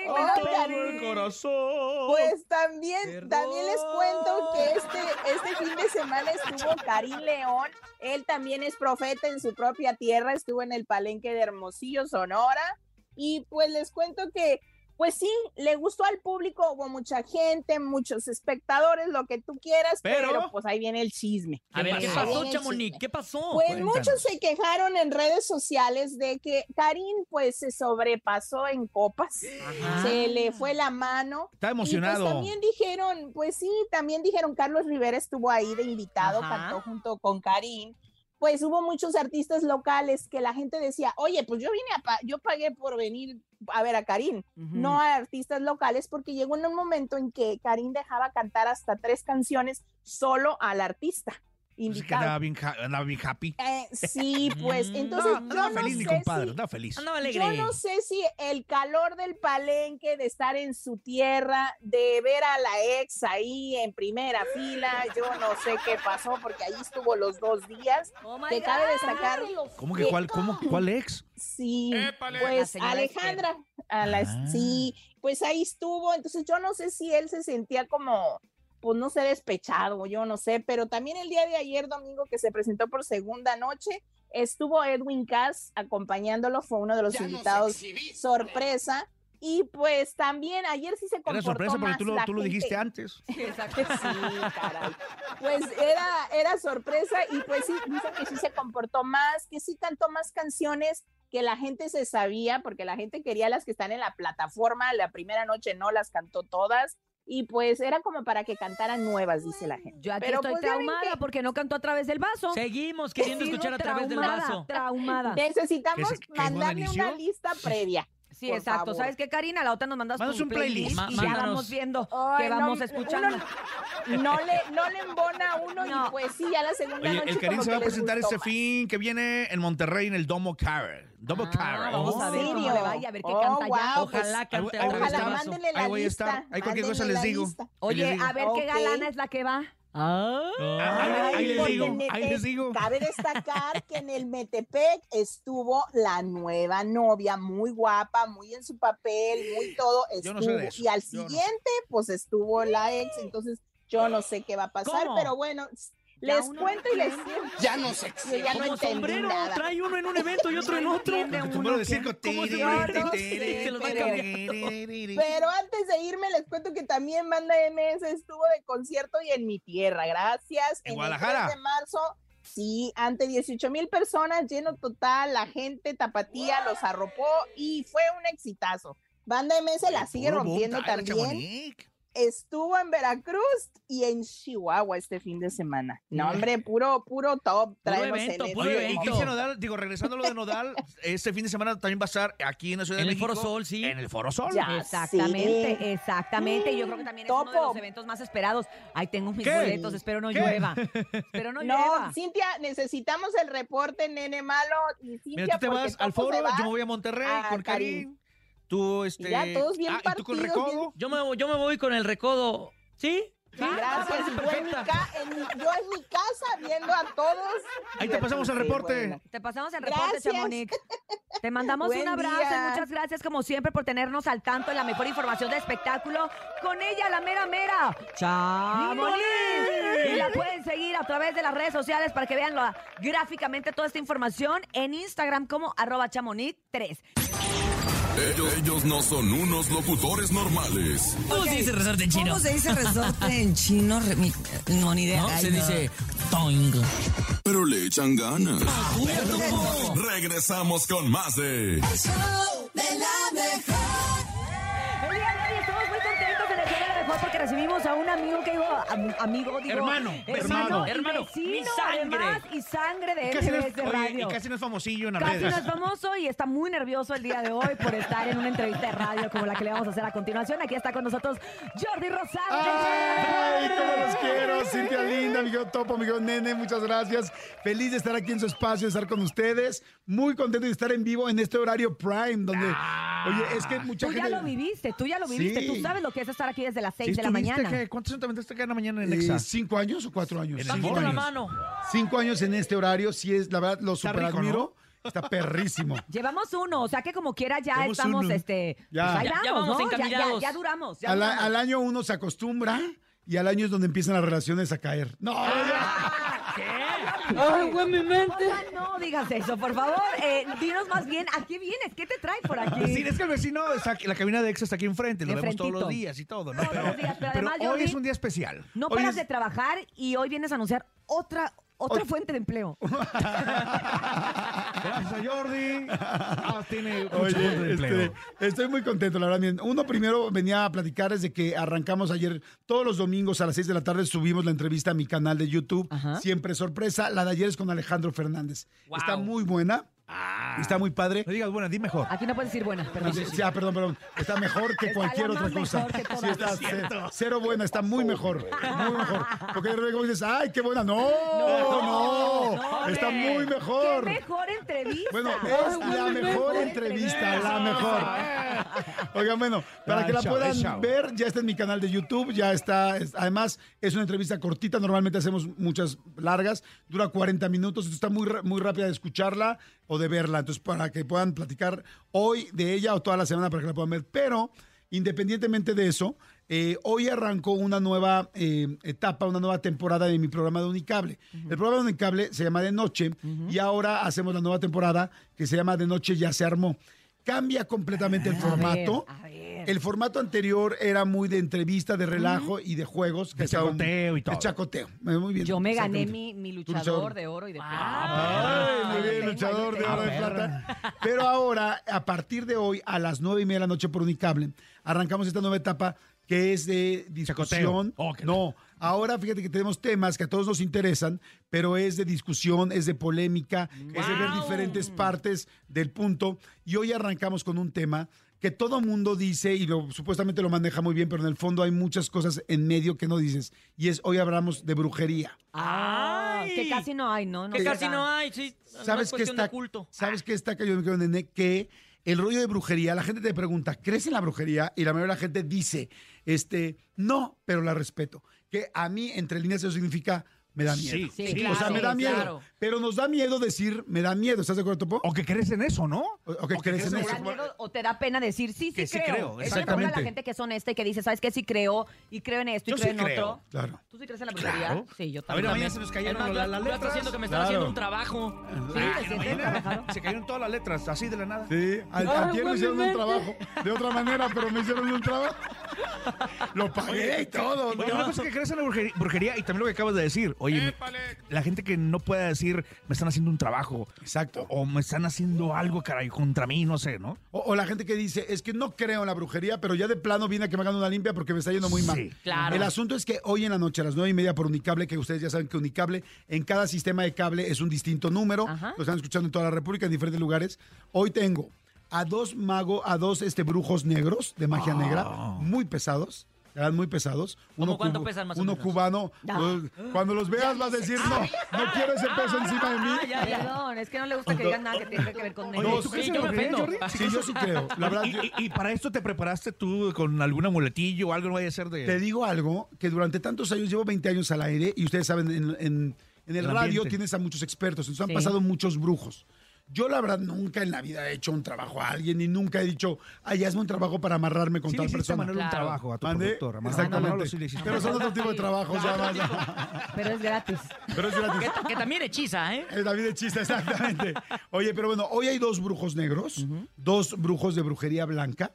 Me corazón. Pues también, también les cuento que este, este fin de semana estuvo Karim León. Él también es profeta en su propia tierra, estuvo en el palenque de Hermosillo, Sonora. Y pues les cuento que, pues sí, le gustó al público, hubo mucha gente, muchos espectadores, lo que tú quieras, pero, Pero- pues ahí viene el chisme. A ver, ¿qué pasó, Chamonix? ¿Qué pasó? Pues Cuéntanos. muchos se quejaron en redes sociales de que Karim pues se sobrepasó en copas, se le fue la mano. Está Y emocionado. pues también dijeron, pues sí, también dijeron Carlos Rivera estuvo ahí de invitado, Ajá. cantó junto con Karim. Pues hubo muchos artistas locales que la gente decía, oye, pues yo vine a, pa- yo pagué por venir a ver a Karim, no a artistas locales, porque llegó en un momento en que Karim dejaba cantar hasta tres canciones solo al artista Pues es que invitado. andaba bien, andaba bien happy. Eh, sí, pues Mm, entonces No, yo andaba no feliz mi sé compadre, si- andaba feliz. Andaba alegre. yo no sé si el calor del palenque, de estar en su tierra, de ver a la ex ahí en primera fila, yo no sé qué pasó porque ahí estuvo los dos días. Oh my que cabe God. destacar, ¿Cómo que que- cuál, cómo, cuál ex? sí, Épale. Pues señora Alejandra, a las, Ah. sí, pues ahí estuvo. Entonces yo no sé si él se sentía como, pues no sé, despechado, yo no sé, pero también el día de ayer, domingo, que se presentó por segunda noche, estuvo Edwin Cass acompañándolo, fue uno de los invitados sorpresa. Y pues también ayer sí se comportó Era sorpresa porque más tú lo, tú lo dijiste antes. (laughs) Exacto. Sí, caray. Pues era, era sorpresa y pues sí, dicen que sí se comportó más, que sí cantó más canciones que la gente se sabía, porque la gente quería las que están en la plataforma, la primera noche no las cantó todas, y pues era como para que cantaran nuevas, dice la gente. Yo aquí Pero, estoy pues, traumada que porque no cantó a través del vaso. Seguimos queriendo escuchar a través del vaso. Traumada. (laughs) Necesitamos ¿Que se- que es mandarle una lista previa. Sí, por exacto. favor. ¿Sabes qué, Karina? La otra nos mandas un playlist. Ma- y ya vamos viendo Ay, que no, vamos uno escuchando. No le, no le embona a uno No. y pues sí, ya la segunda Oye, noche el Karim se va a presentar gustó este fin que viene en Monterrey en el Domo Carrera. Domo Ah, vamos a ver ¿En cómo serio? le vaya, a ver qué Oh, canta ya. pues, Ojalá Ahí, cante a ahí voy a través del Ojalá mándenle la Ahí voy a lista. estar. Ahí cualquier cosa les digo. lista. Les Oye, digo. a ver qué galana es la que va. Ah, ahí- ahí les Porque digo, ahí les digo. Cabe destacar que en el Metepec estuvo la nueva novia, muy guapa, muy en su papel, muy todo. Yo no sé de eso, y al no siguiente, pues estuvo la ex, entonces yo no sé qué va a pasar, ¿Cómo? pero bueno, les cuento y les. Ya no sé. Yo ya no Como entendí sombrero, nada. trae uno en un evento y otro en otro. sombrero de que- circo. ¿Cómo se Se pero- antes de irme, les cuento que también Banda MS estuvo de concierto y en mi tierra. Gracias. ¿En el Guadalajara? 3 de marzo. Sí, ante 18 mil personas, lleno total, la gente tapatía los arropó y fue un exitazo. Banda MS la sigue rompiendo también. Estuvo en Veracruz y en Chihuahua este fin de semana. No, hombre, puro, puro top. Traemos evento, en puro Oye, y evento. Cristian Nodal, digo, regresando a lo de Nodal, (laughs) este fin de semana también va a estar aquí en la Ciudad En de el México. Foro Sol, sí. En el Foro Sol. Ya. Exactamente, sí. exactamente. Y Yo creo que también es uno de los eventos más esperados. Ay, tengo mis ¿Qué? boletos, espero no ¿Qué? llueva. (laughs) Espero no, No, llueva. Cintia, necesitamos el reporte, nene malo. Y Cintia, Mira, tú te vas al foro, va yo me voy a Monterrey a con Karim. Tú, este. Ya, todos bien ah, ¿y tú con bien- Recodo? Yo me, voy- yo me voy con el recodo. ¿Sí? ¿Sí? Gracias. parece Yo en, mi perfecta. ca- en mi- yo en mi casa viendo a todos. Ahí te pasamos el Sí, reporte. bueno. Te pasamos el reporte, Gracias. Chamonix. Te mandamos Buen un abrazo y muchas gracias como siempre por tenernos al tanto en la mejor información de espectáculo. Con ella, la mera mera, Chamonix. Y la pueden seguir a través de las redes sociales para que vean la- gráficamente toda esta información en Instagram como arroba chamonix3. Ellos, ellos no son unos locutores normales. ¿Cómo se dice resorte en chino? ¿Cómo se dice resorte en chino? No, ni idea. ¿No? Ay, Se no. dice toing. Pero le echan ganas. Regresamos con más de. El día de recibimos a un amigo que digo, am- amigo, digo, Hermano, hermano, hermano. y vecino, mi sangre. además, y sangre de Y casi, no es, MBS oye, y Radio. casi no es famosillo en las Casi no es famoso y está muy nervioso el día de hoy por estar en una entrevista de radio como la que le vamos a hacer a continuación. Aquí está con nosotros Jordi Rosado. ¡Ay, cómo los quiero! Cintia linda, amigo Topo, amigo Nene, muchas gracias. Feliz de estar aquí en su espacio, de estar con ustedes. Muy contento de estar en vivo en este horario prime, donde, oye, es que mucha Tú ya lo viviste, tú ya lo viviste. Sí. Tú sabes lo que es estar aquí desde las 6 ¿Sí de la estuviste mañana. que- ¿Cuántos años te aventaste cada mañana en Eh, Exa? ¿Cinco años o cuatro años? En Cinco Bajito la años. mano. Cinco años en este horario, sí es, la verdad, lo Está super rico, admiro. Está perrísimo. (laughs) Llevamos uno, o sea que como quiera ya Llevamos estamos, uno. este, Ya. pues ahí Ya- ya vamos, vamos ¿no? Ya, ya, duramos. Ya Al, a- duramos. al año uno se acostumbra y al año es donde empiezan las relaciones a caer. No, (laughs) Ay, güey, mi mente. no digas eso, por favor. Eh, dinos más bien, ¿a qué vienes? ¿Qué te trae por aquí? Sí, es que el vecino, está aquí- la cabina de Exa está aquí enfrente, lo vemos todos los días y todo, ¿no? Todos los días, pero además, hoy Jordi, es un día especial. No Hoy paras es- de trabajar y hoy vienes a anunciar otra, otra fuente de empleo. (laughs) Gracias a Jordi. Ah, tiene mucho Oye, punto de empleo. este, estoy muy contento, la verdad. Miren, Uno primero venía a platicar desde que arrancamos ayer, todos los domingos a las 6 de la tarde subimos la entrevista a mi canal de YouTube. Siempre sorpresa. La de ayer es con Alejandro Fernández. Está muy buena. Está muy padre. No digas buena, di mejor. Aquí no puedes decir buena, perdón. Sí, sí, ah, perdón, perdón. Está mejor que Está cualquier otra cosa. Sí, está cero buena, está muy mejor. Muy mejor. Porque luego dices, ay, qué buena. No, no. Está muy mejor. ¡Qué mejor entrevista! Bueno, es la mejor entrevista, la mejor. (laughs) Oigan, bueno, para que la puedan ver, ya está en mi canal de YouTube, ya está, es- además es una entrevista cortita, normalmente hacemos muchas largas, dura 40 minutos, entonces está muy, muy rápida de escucharla o de verla, entonces para que puedan platicar hoy de ella o toda la semana para que la puedan ver, pero independientemente de eso, eh, hoy arrancó una nueva eh, etapa, una nueva temporada de mi programa de Unicable. El programa de Unicable se llama De Noche y ahora hacemos la nueva temporada que se llama De Noche Ya se armó. Cambia completamente el A formato. ver, a ver. El formato anterior era muy de entrevista, de relajo y de juegos. De chacoteo y todo. De chacoteo. Muy bien. Yo me gané mi, luchador de oro y de plata. Ay, muy bien, luchador de oro de plata. Pero ahora, a partir de hoy, a las nueve y media de la noche por Unicable, arrancamos esta nueva etapa que es de discusión. Oh, no, ahora fíjate que tenemos temas que a todos nos interesan, pero es de discusión, es de polémica, es de ver diferentes partes del punto. Y hoy arrancamos con un tema que todo mundo dice y lo, supuestamente lo maneja muy bien, pero en el fondo hay muchas cosas en medio que no dices. Y es, hoy hablamos de brujería. Ah, Ay. que casi no hay, ¿no? no Que casi no hay, sí. ¿Sabes es qué está, culto. ¿Sabes qué está cayendo, mi querido nene? Que el rollo de brujería, la gente te pregunta, ¿crees en la brujería? Y la mayoría de la gente dice, este, no, pero la respeto. Que a mí, entre líneas, eso significa, me da miedo. Sí, sí, o sea, claro, me da miedo. claro. Pero nos da miedo decir, me da miedo. ¿Estás de acuerdo, Topo? O que crees en eso, ¿no? O, o que crees en ¿Te eso. da miedo o te da pena decir sí, sí, Que sí creo? creo, Es exactamente. la gente que es honesta y que dice, ¿sabes qué? Sí creo, y creo en esto, y Yo creo sí en creo. otro. Claro. ¿Tú sí crees en la brujería? Claro. Sí, yo A ver, también. a mí ya se nos cayeron las yo- las yo letras. haciendo que me están Claro. haciendo un trabajo. Sí, trabajado. Se cayeron todas las letras, así de la nada. Sí, ayer me hicieron un trabajo. De otra manera, pero me hicieron un trabajo. Lo pagué y todo. Una cosa es que crees en la brujería y también lo que acabas de decir. Oye, me- la gente que no pueda decir, me están haciendo un trabajo. Exacto. O, o me están haciendo algo, caray, contra mí, no sé, ¿no? O, o la gente que dice, es que no creo en la brujería, pero ya de plano viene a que me hagan una limpia porque me está yendo muy mal. Sí, claro. El asunto es que hoy en la noche a las nueve y media por Unicable, que ustedes ya saben que Unicable en cada sistema de cable es un distinto número, Ajá. lo están escuchando en toda la República, en diferentes lugares. Hoy tengo a dos magos, a dos este, brujos negros de magia negra, muy pesados. Eran muy pesados. ¿Cómo cuánto cubo- pesan más o Uno menos? cubano. Pues, Cuando los veas vas a decir, no, no quiero ese peso encima de mí. Ya, ya. Perdón, es que no le gusta que digan nada que tenga que ver con Oye, negros. ¿tú crees Sí, en yo me ofendo. Jordi? Sí, yo sí creo. La (laughs) verdad, y, yo- y- y para esto te preparaste tú con algún amuletillo o algo, no vaya a ser de... Te digo algo, que durante tantos años, llevo 20 años al aire, y ustedes saben, en, en- en el, El radio ambiente. tienes a muchos expertos, entonces han pasado muchos brujos. Yo, la verdad, nunca en la vida he hecho un trabajo a alguien y nunca he dicho, ay, hazme un trabajo para amarrarme con Sí tal persona. Manuel un Claro. trabajo a tu ¿Mande? productor. Exactamente. Sí Pero son otro tipo de trabajos, ya más. Pero es gratis. Pero es gratis. Que, que también hechiza, ¿eh? Es de chiste, exactamente. Oye, pero bueno, hoy hay dos brujos negros, dos brujos de brujería blanca.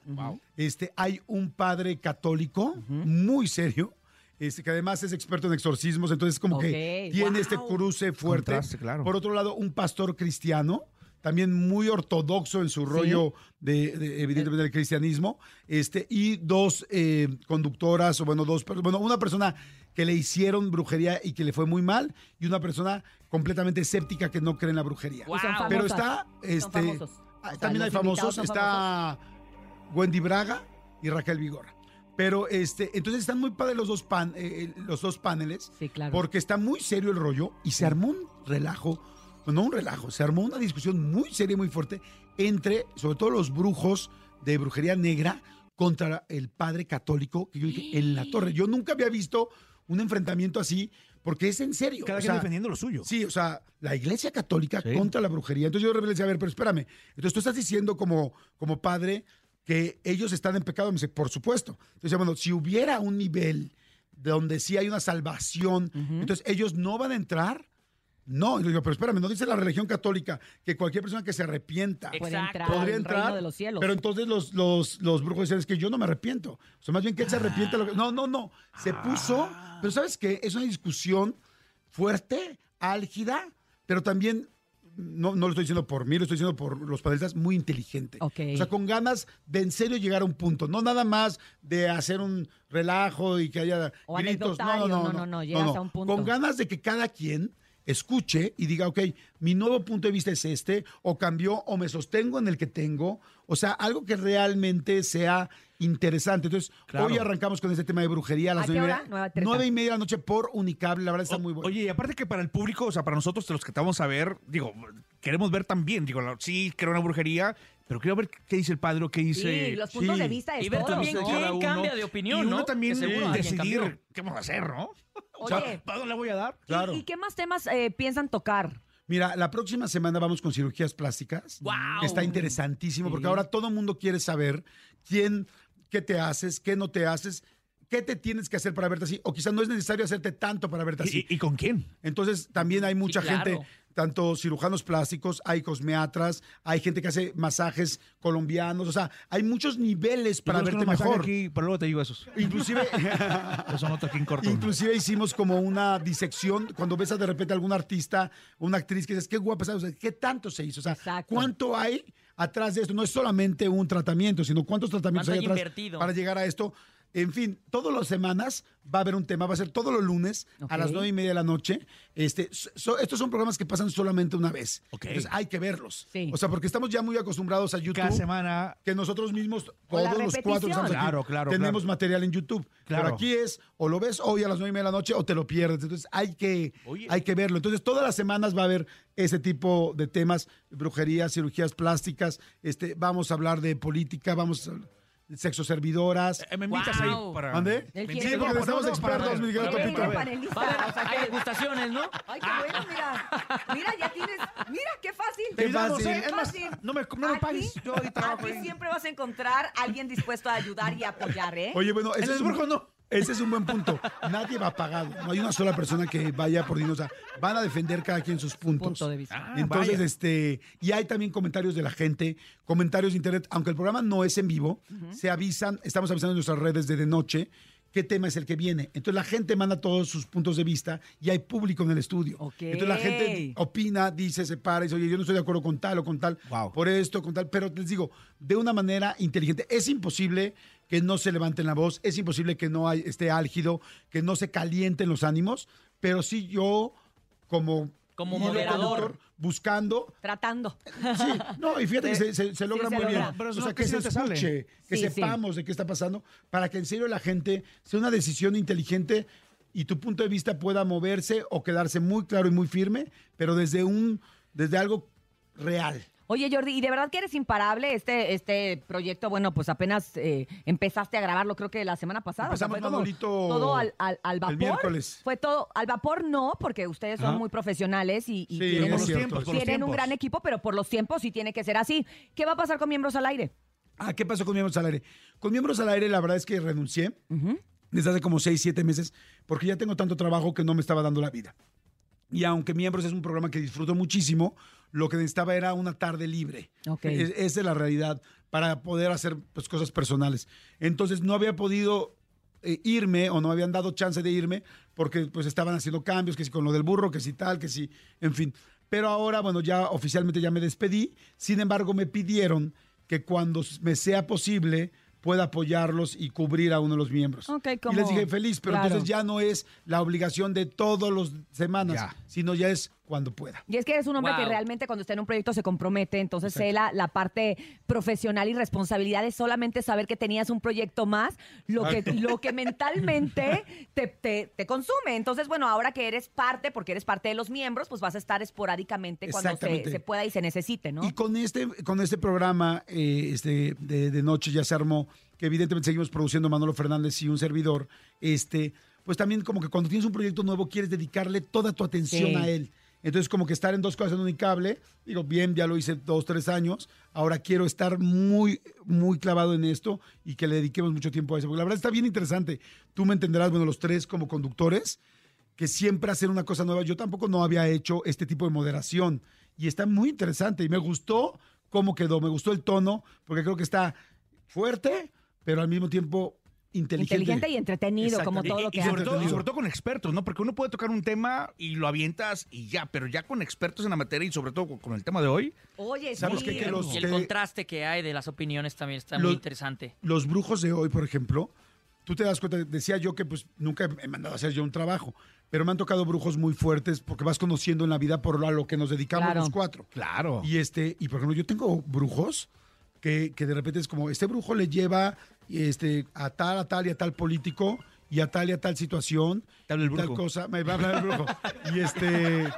Este, hay un padre católico muy serio. Este, que además es experto en exorcismos, entonces como que tiene wow. este cruce fuerte. Contraste, claro. Por otro lado, un pastor cristiano, también muy ortodoxo en su rollo de, de, evidentemente del cristianismo, este, y dos eh, conductoras, o bueno, dos, bueno, una persona que le hicieron brujería y que le fue muy mal, y una persona completamente escéptica que no cree en la brujería. Pero está, este, ah, O sea, también hay famosos, está Wendy Braga y Raquel Vigorra. Pero este, entonces están muy padres los dos pan, eh, eh, los dos paneles, Sí, claro. porque está muy serio el rollo y se armó un relajo, no un relajo, se armó una discusión muy seria y muy fuerte entre, sobre todo los brujos de brujería negra contra el padre católico, que yo dije, en la torre. Yo nunca había visto un enfrentamiento así, porque es en serio. Cada o quien sea, defendiendo lo suyo. Sí, o sea, la iglesia católica Sí. contra la brujería. Entonces yo repente decía, a ver, pero espérame. Entonces tú estás diciendo como, como padre que ellos están en pecado. Me dice, por supuesto. Entonces, bueno, si hubiera un nivel donde sí hay una salvación, entonces ellos no van a entrar. No, y le digo, pero espérame, no dice la religión católica que cualquier persona que se arrepienta Puede Exacto. entrar podría entrar. reino de los cielos. Pero entonces los, los, los brujos decían, es que yo no me arrepiento. O sea, más bien que él se arrepiente. lo que- No, no, no. Se puso, pero ¿sabes qué? Es una discusión fuerte, álgida, pero también, no, no lo estoy diciendo por mí, lo estoy diciendo por los panelistas, muy inteligente. O sea, con ganas de en serio llegar a un punto. No nada más de hacer un relajo y que haya O gritos. No, no, no, no, no, no, llegas a un punto. Con ganas de que cada quien escuche y diga, ok, mi nuevo punto de vista es este, o cambió, o me sostengo en el que tengo. O sea, algo que realmente sea interesante. Entonces, Claro. hoy arrancamos con este tema de brujería a las ¿A qué nueve, y media- Nueva treinta. nueve y media de la noche por Unicable. La verdad está muy bueno. Oye, y aparte que para el público, o sea, para nosotros, de los que te vamos a ver, digo, queremos ver también, digo, sí, creo una brujería, pero quiero ver qué dice el padre o qué dice... Sí, los puntos sí. de vista de Y ver todos, también ¿no? quién uno. cambia de opinión, y uno ¿no? también decidir qué vamos a hacer, ¿no? Oye, ¿Para dónde le voy a dar? ¿y- Claro. ¿y, qué más temas eh, piensan tocar? Mira, la próxima semana vamos con cirugías plásticas. ¡Guau! Está interesantísimo porque ahora todo el mundo quiere saber quién, qué te haces, qué no te haces, qué te tienes que hacer para verte así. O quizás no es necesario hacerte tanto para verte así. ¿Y, y con quién? Entonces también hay mucha claro. gente, tanto cirujanos plásticos, hay cosmeatras, hay gente que hace masajes colombianos, o sea, hay muchos niveles para verte mejor. Aquí, pero luego te digo esos. Inclusive, (laughs) Eso noto aquí en corto. inclusive hicimos como una disección cuando ves a de repente a algún artista, una actriz que dices, qué guapa o sea, qué tanto se hizo, o sea, Exacto. cuánto hay atrás de esto. No es solamente un tratamiento, sino cuántos tratamientos ¿Cuánto hay hay atrás invertido? para llegar a esto. En fin, todas las semanas va a haber un tema, va a ser todos los lunes a las nueve y media de la noche. Este, so- estos son programas que pasan solamente una vez. Entonces hay que verlos. O sea, porque estamos ya muy acostumbrados a YouTube. Cada semana. Que nosotros mismos, todos los cuatro estamos aquí, Claro, claro, tenemos claro. material en YouTube. Claro. Pero aquí es, o lo ves hoy a las nueve y media de la noche o te lo pierdes. Entonces hay que, hay que verlo. Entonces todas las semanas va a haber ese tipo de temas, brujería, cirugías plásticas, este, vamos a hablar de política, vamos a sexo servidoras. me invitas ahí para- ¿Mande? Él Sí, porque no, estamos no, expertos, ver. mi querido Para ver, Topito. para hay degustaciones, ¿no? Ay, qué bueno, mira. Mira, ya tienes. Mira, qué fácil. Te ayudamos, Qué ¿eh? Es más, fácil. no me, no me pagues. Yo ahí trabajo Aquí ahí. siempre vas a encontrar a alguien dispuesto a ayudar y apoyar, ¿eh? Oye, bueno, ese En es, Burgo no. Ese es un buen punto. Nadie va pagado. No hay una sola persona que vaya por dinero. O sea, van a defender cada quien sus puntos. Punto de vista. Ah, Entonces, vaya. este, y hay también comentarios de la gente, comentarios de internet. Aunque el programa no es en vivo, se avisan, estamos avisando en nuestras redes de de noche qué tema es el que viene. Entonces la gente manda todos sus puntos de vista y hay público en el estudio. Entonces la gente opina, dice, se para y dice, oye, yo no estoy de acuerdo con tal o con tal, por esto, con tal, pero les digo, de una manera inteligente. Es imposible que no se levanten la voz, es imposible que no hay, esté álgido, que no se calienten los ánimos, pero sí yo como... Como moderador. Buscando Tratando. Sí, no, y fíjate que se, se- se logra se muy logra. bien. Pero o sea, que que se escuche, que Sí, sí. sepamos de qué está pasando, para que en serio la gente sea una decisión inteligente y tu punto de vista pueda moverse o quedarse muy claro y muy firme, pero desde un, desde algo real. Oye, Jordi, ¿y de verdad que eres imparable este, este proyecto? Bueno, pues apenas eh, empezaste a grabarlo, creo que la semana pasada. Empezamos, fue como Manolito, todo al, al- al el vapor. miércoles. Fue todo al vapor, no, porque ustedes son Ajá. muy profesionales y, y Sí, tienen, un- Tiempos, los gran equipo, pero por los tiempos sí tiene que ser así. ¿Qué va a pasar con miembros al aire? Ah, ¿qué pasó con Miembros al Aire? Con Miembros al Aire, la verdad es que renuncié desde hace como 6, 7 meses, porque ya tengo tanto trabajo que no me estaba dando la vida. Y aunque Miembros es un programa que disfruto muchísimo, lo que necesitaba era una tarde libre. Ok. Es- esa es la realidad, para poder hacer pues, cosas personales. Entonces no había podido eh, irme o no habían dado chance de irme porque pues estaban haciendo cambios, que si con lo del burro, que si tal, que si, en fin. Pero ahora, bueno, ya oficialmente ya me despedí. Sin embargo, me pidieron que cuando me sea posible pueda apoyarlos y cubrir a uno de los miembros. Y les dije feliz, pero claro. entonces ya no es la obligación de todas las semanas, sino ya es cuando pueda. Y es que eres un hombre que realmente cuando está en un proyecto se compromete, entonces sé la, la parte profesional y responsabilidad de solamente saber que tenías un proyecto más, lo que, lo que (laughs) mentalmente te, te- te consume. Entonces, bueno, ahora que eres parte, porque eres parte de los miembros, pues vas a estar esporádicamente cuando se, pueda y se necesite, ¿no? Y con este, con este programa eh, este, de, de noche ya se armó, que evidentemente seguimos produciendo Manolo Fernández y un servidor, este, pues también como que cuando tienes un proyecto nuevo quieres dedicarle toda tu atención Sí. a él. Entonces como que estar en dos cosas en un cable, digo, bien, ya lo hice dos, tres años, ahora quiero estar muy, muy clavado en esto y que le dediquemos mucho tiempo a eso, porque la verdad está bien interesante. Tú me entenderás, bueno, los tres como conductores, que siempre hacer una cosa nueva. Yo tampoco no había hecho este tipo de moderación y está muy interesante y me gustó cómo quedó, me gustó el tono, porque creo que está fuerte, pero al mismo tiempo inteligente. Inteligente y entretenido, como todo lo Y que sobre haces. todo, y sobre todo con expertos, ¿no? Porque uno puede tocar un tema y lo avientas y ya, pero ya con expertos en la materia y sobre todo con, con el tema de hoy. Oye, ¿Sabes sí. qué? Que los- Y el que- contraste que hay de las opiniones también está Los- muy interesante. Los brujos de hoy, por ejemplo, tú te das cuenta, decía yo que pues nunca he mandado a hacer yo un trabajo, pero me han tocado brujos muy fuertes porque vas conociendo en la vida por a lo que nos dedicamos Claro. los cuatro. Claro. Y este, y por ejemplo, yo tengo brujos que, que de repente es como, este brujo le lleva este, a tal, a tal y a tal político y a tal y a tal situación, el tal brujo. cosa, me va a hablar el brujo. y este,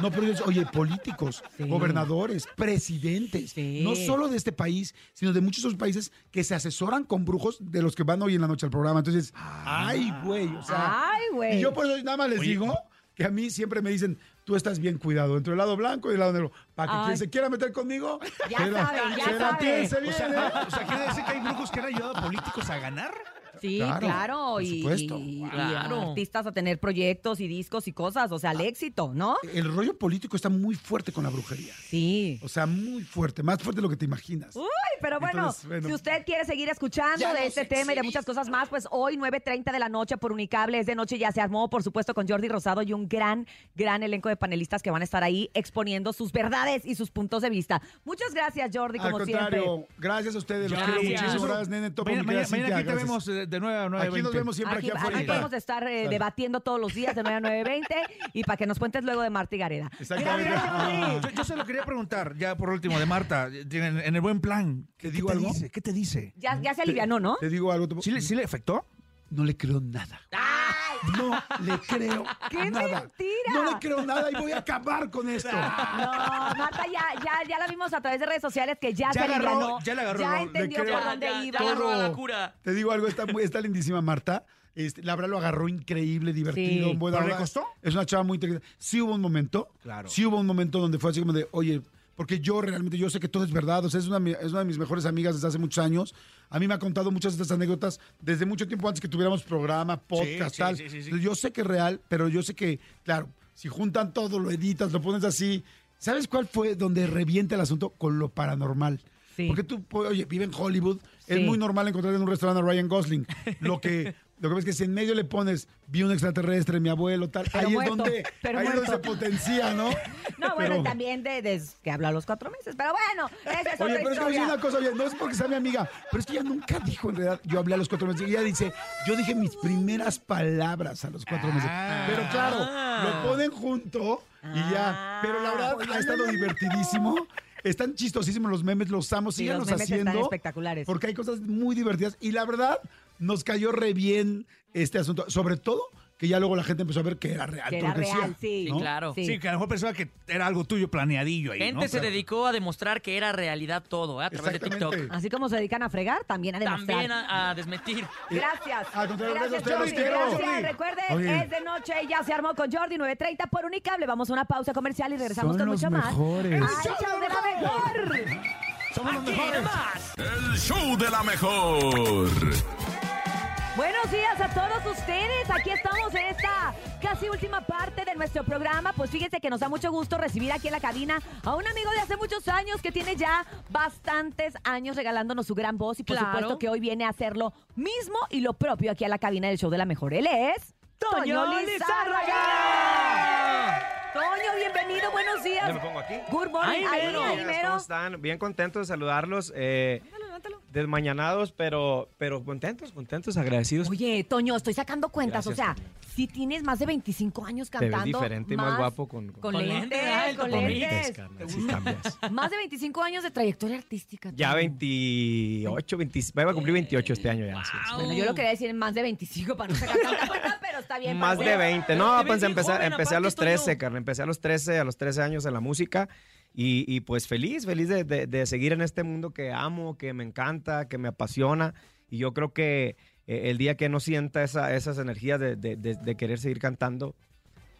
no, pero ellos, oye, políticos, Sí. gobernadores, presidentes, Sí. no solo de este país, sino de muchos otros países que se asesoran con brujos de los que van hoy en la noche al programa. Entonces, ay, güey, o sea, Ay, güey. y yo por eso nada más les Oye. digo que a mí siempre me dicen, tú estás bien cuidado entre el lado blanco y el lado negro. Para que Ay. quien se quiera meter conmigo, (laughs) Ya se la- saben, ya se la saben. piense bien, O sea, ¿eh? o sea, quiere decir que hay brujos que han ayudado a políticos a ganar. Sí, Claro, claro. por y, supuesto. y- artistas a tener proyectos y discos y cosas, o sea, al éxito, ¿no? El rollo político está muy fuerte con la brujería. Sí. O sea, muy fuerte, más fuerte de lo que te imaginas. Uy, pero bueno, Entonces, bueno. si usted quiere seguir escuchando de este tema y de muchas cosas más, pues hoy 9.30 de la noche por Unicable es de noche ya se armó, por supuesto, con Jordi Rosado y un gran, gran elenco de panelistas que van a estar ahí exponiendo sus verdades y sus puntos de vista. Muchas gracias, Jordi, Al como contrario, siempre. gracias a ustedes, los quiero muchísimo. Gracias, nene, topo, Mañana, mañana- mañana aquí te vemos de, de 9 a 9. Aquí nos vemos siempre Aquí, aquí, aquí afuera. podemos estar eh, debatiendo todos los días de 9 a 9.20 y para que nos cuentes luego de Marta y Gareda. Exactamente. Yo, yo se lo quería preguntar, ya por último, de Marta, en, en el buen plan. ¿Qué, digo te algo? dice? ¿Qué te dice? Ya, ya se alivianó, ¿no? Te digo algo. te- ¿Sí le, sí le afectó? No le creo nada. No le creo (laughs) ¡Qué nada. mentira! No le creo nada y voy a acabar con esto. No, Marta ya, ya, ya la vimos a través de redes sociales que ya, Ya se agarró- alivianó. ya le agarró, Ya no, le entendió creo. por dónde Ya, ya, iba. ya agarró la cura. Te digo algo, está, muy- está lindísima Marta. Este, la verdad lo agarró increíble, divertido, Sí. buena ¿Pero le onda. costó? Es una chava muy inteligente. Sí hubo un momento. Claro. Sí hubo un momento donde fue así como de, oye, porque yo realmente, yo sé que todo es verdad. O sea, es una, es una de mis mejores amigas desde hace muchos años. A mí me ha contado muchas de estas anécdotas desde mucho tiempo antes que tuviéramos programa, podcast, sí, tal. sí, sí, sí. Entonces, Yo sé que es real, pero yo sé que, claro, si juntan todo, lo editas, lo pones así. ¿Sabes cuál fue donde revienta el asunto? Con lo paranormal. Sí. Porque tú, oye, vive en Hollywood, es muy normal encontrar en un restaurante a Ryan Gosling. Lo que, (laughs) lo que ves que si en medio le pones, vi un extraterrestre, mi abuelo, tal, Pero ahí muerto, es donde, pero ahí es donde se potencia, ¿no? (laughs) No, bueno, Pero- y también de, de que habló a los cuatro meses. Pero bueno, esa es Oye, otra pero es que voy a decir historia. una cosa, oye, no es porque sea mi amiga, pero es que ella nunca dijo en realidad, yo hablé a los cuatro meses, y ella dice, yo dije mis primeras palabras a los cuatro meses. Ah. Pero claro, lo ponen junto y ya. Pero la verdad ha estado divertidísimo. Están chistosísimos los memes, los amo, Sí, síganos los memes están haciendo. espectaculares. Porque hay cosas muy divertidas. Y la verdad, nos cayó re bien este asunto. Sobre todo, que ya luego la gente empezó a ver que era real. Que todo era real, decía, sí. ¿no? Sí, claro. Sí. Sí, que a lo mejor pensaba que era algo tuyo planeadillo ahí, Gente ¿no? se dedicó a demostrar que era realidad todo, ¿eh? a través de TikTok. Así como se dedican a fregar, también a demostrar. También a, a desmentir. Gracias. Contrario, Gracias, gracias a Jordi. ustedes, los quiero. Gracias. Recuerden, Oye. es de noche y ya se armó con Jordi 9.30 por Unicable. Vamos a una pausa comercial y regresamos Son con los mucho más. mejores. ¡Ay, show de la mejor! Somos los mejores. El show de la mejor. Buenos días a todos ustedes. Aquí estamos en esta casi última parte de nuestro programa. Pues fíjense que nos da mucho gusto recibir aquí en la cabina a un amigo de hace muchos años que tiene ya bastantes años regalándonos su gran voz y por Claro. supuesto que hoy viene a hacer lo mismo y lo propio aquí a la cabina del show de la mejor. Él es Toño Lizárraga. Toño, bienvenido, buenos días. ¿Ya me pongo aquí? Good morning. Ay, mero. mero. ¿Cómo están? Bien contentos de saludarlos. eh, desmañanados, pero, pero contentos, contentos, agradecidos. Oye, Toño, estoy sacando cuentas. Gracias, o sea, si tienes más de 25 años Te ves cantando. diferente y más guapo con, Con, Con lentes, con lentes. carnal, sí cambias. (laughs) Más de 25 años de trayectoria artística. Ya Toño. 28, 20, voy a cumplir 28 este año ya. sí, sí. Bueno, yo lo quería decir más de 25 para no sacar tanta cuenta, (laughs) pero está bien. Más de usted. 20. Pero No, pues empecé, joven, empecé a los 13, Toño. carnal. Empecé a los 13, a los 13 años en la música. Y, y, pues feliz, feliz de, de- de seguir en este mundo que amo, que me encanta, que me apasiona. Y yo creo que eh, el día que no sienta esa- esas energías de, de- de- de querer seguir cantando,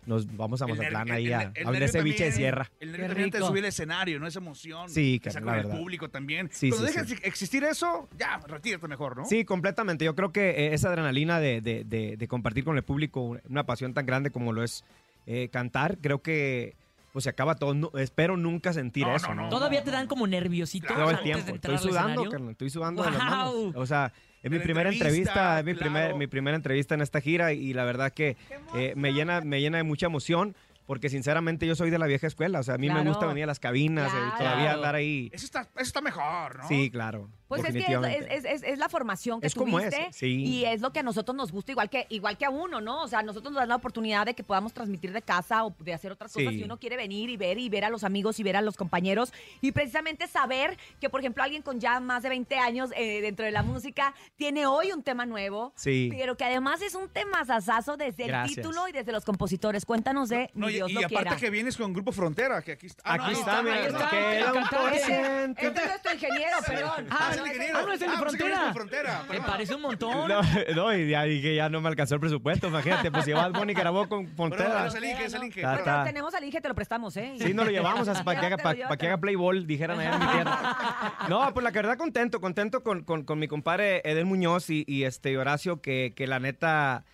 nos vamos a El Mazatlán ahí el- a, el a ver nervio ese biche de sierra. El nervio también te subir el escenario, ¿no? Esa emoción. Sí, con la el verdad. público también. Sí, Cuando sí, deja sí. existir eso, ya, retírate mejor, ¿no? Sí, completamente. Yo creo que eh, esa adrenalina de, de- de- de compartir con el público una pasión tan grande como lo es eh, cantar, creo que pues se acaba todo. No- espero nunca sentir No, eso, no, ¿no? no. Todavía te dan como nerviosito Todo el antes tiempo. de entrar Estoy sudando, carnal. Estoy sudando de las. O sea, es mi primera entrevista, entrevista, es mi, primer, mi primera entrevista en esta gira y la verdad que eh, me, llena, me llena de mucha emoción porque sinceramente yo soy de la vieja escuela. O sea, a mí me gusta venir a las cabinas eh, y Claro. todavía andar ahí. Eso está, eso está mejor, ¿no? Sí, claro. Pues es que es, definitivamente. es- es- es la formación que Es como tuviste es, sí. y es lo que a nosotros nos gusta, igual que, igual que a uno, ¿no? O sea, nosotros nos dan la oportunidad de que podamos transmitir de casa o de hacer otras cosas Sí. si uno quiere venir y ver y ver a los amigos y ver a los compañeros y precisamente saber que, por ejemplo, alguien con ya más de 20 años eh, dentro de la música tiene hoy un tema nuevo, Sí. pero que además es un tema sasazo desde Gracias. el título y desde los compositores. Cuéntanos de No, y, Dios y lo aparte quiera. que vienes con Grupo Frontera, que aquí está. Ah, no, Aquí ahí está, mira, ahí está. queda un por Este, ciento. este es nuestro ingeniero, (laughs) perdón. Ah, es el ingeniero. Ah, no, es el de Ah, que Frontera. de. Me parece un montón. (laughs) No, no, y ya dije, ya no me alcanzó el presupuesto, imagínate, pues llevas Bonnie Carabó con Frontera. es el Inge, es el Inge. Tenemos al Inge, te lo prestamos, ¿eh? Sí, no lo llevamos (laughs) para que haga, pa- pa' que haga playball, dijeran allá en mi tierra. No, pues la verdad contento, contento con, con- con mi compadre Eden Muñoz y, y, este Horacio, que, que la neta,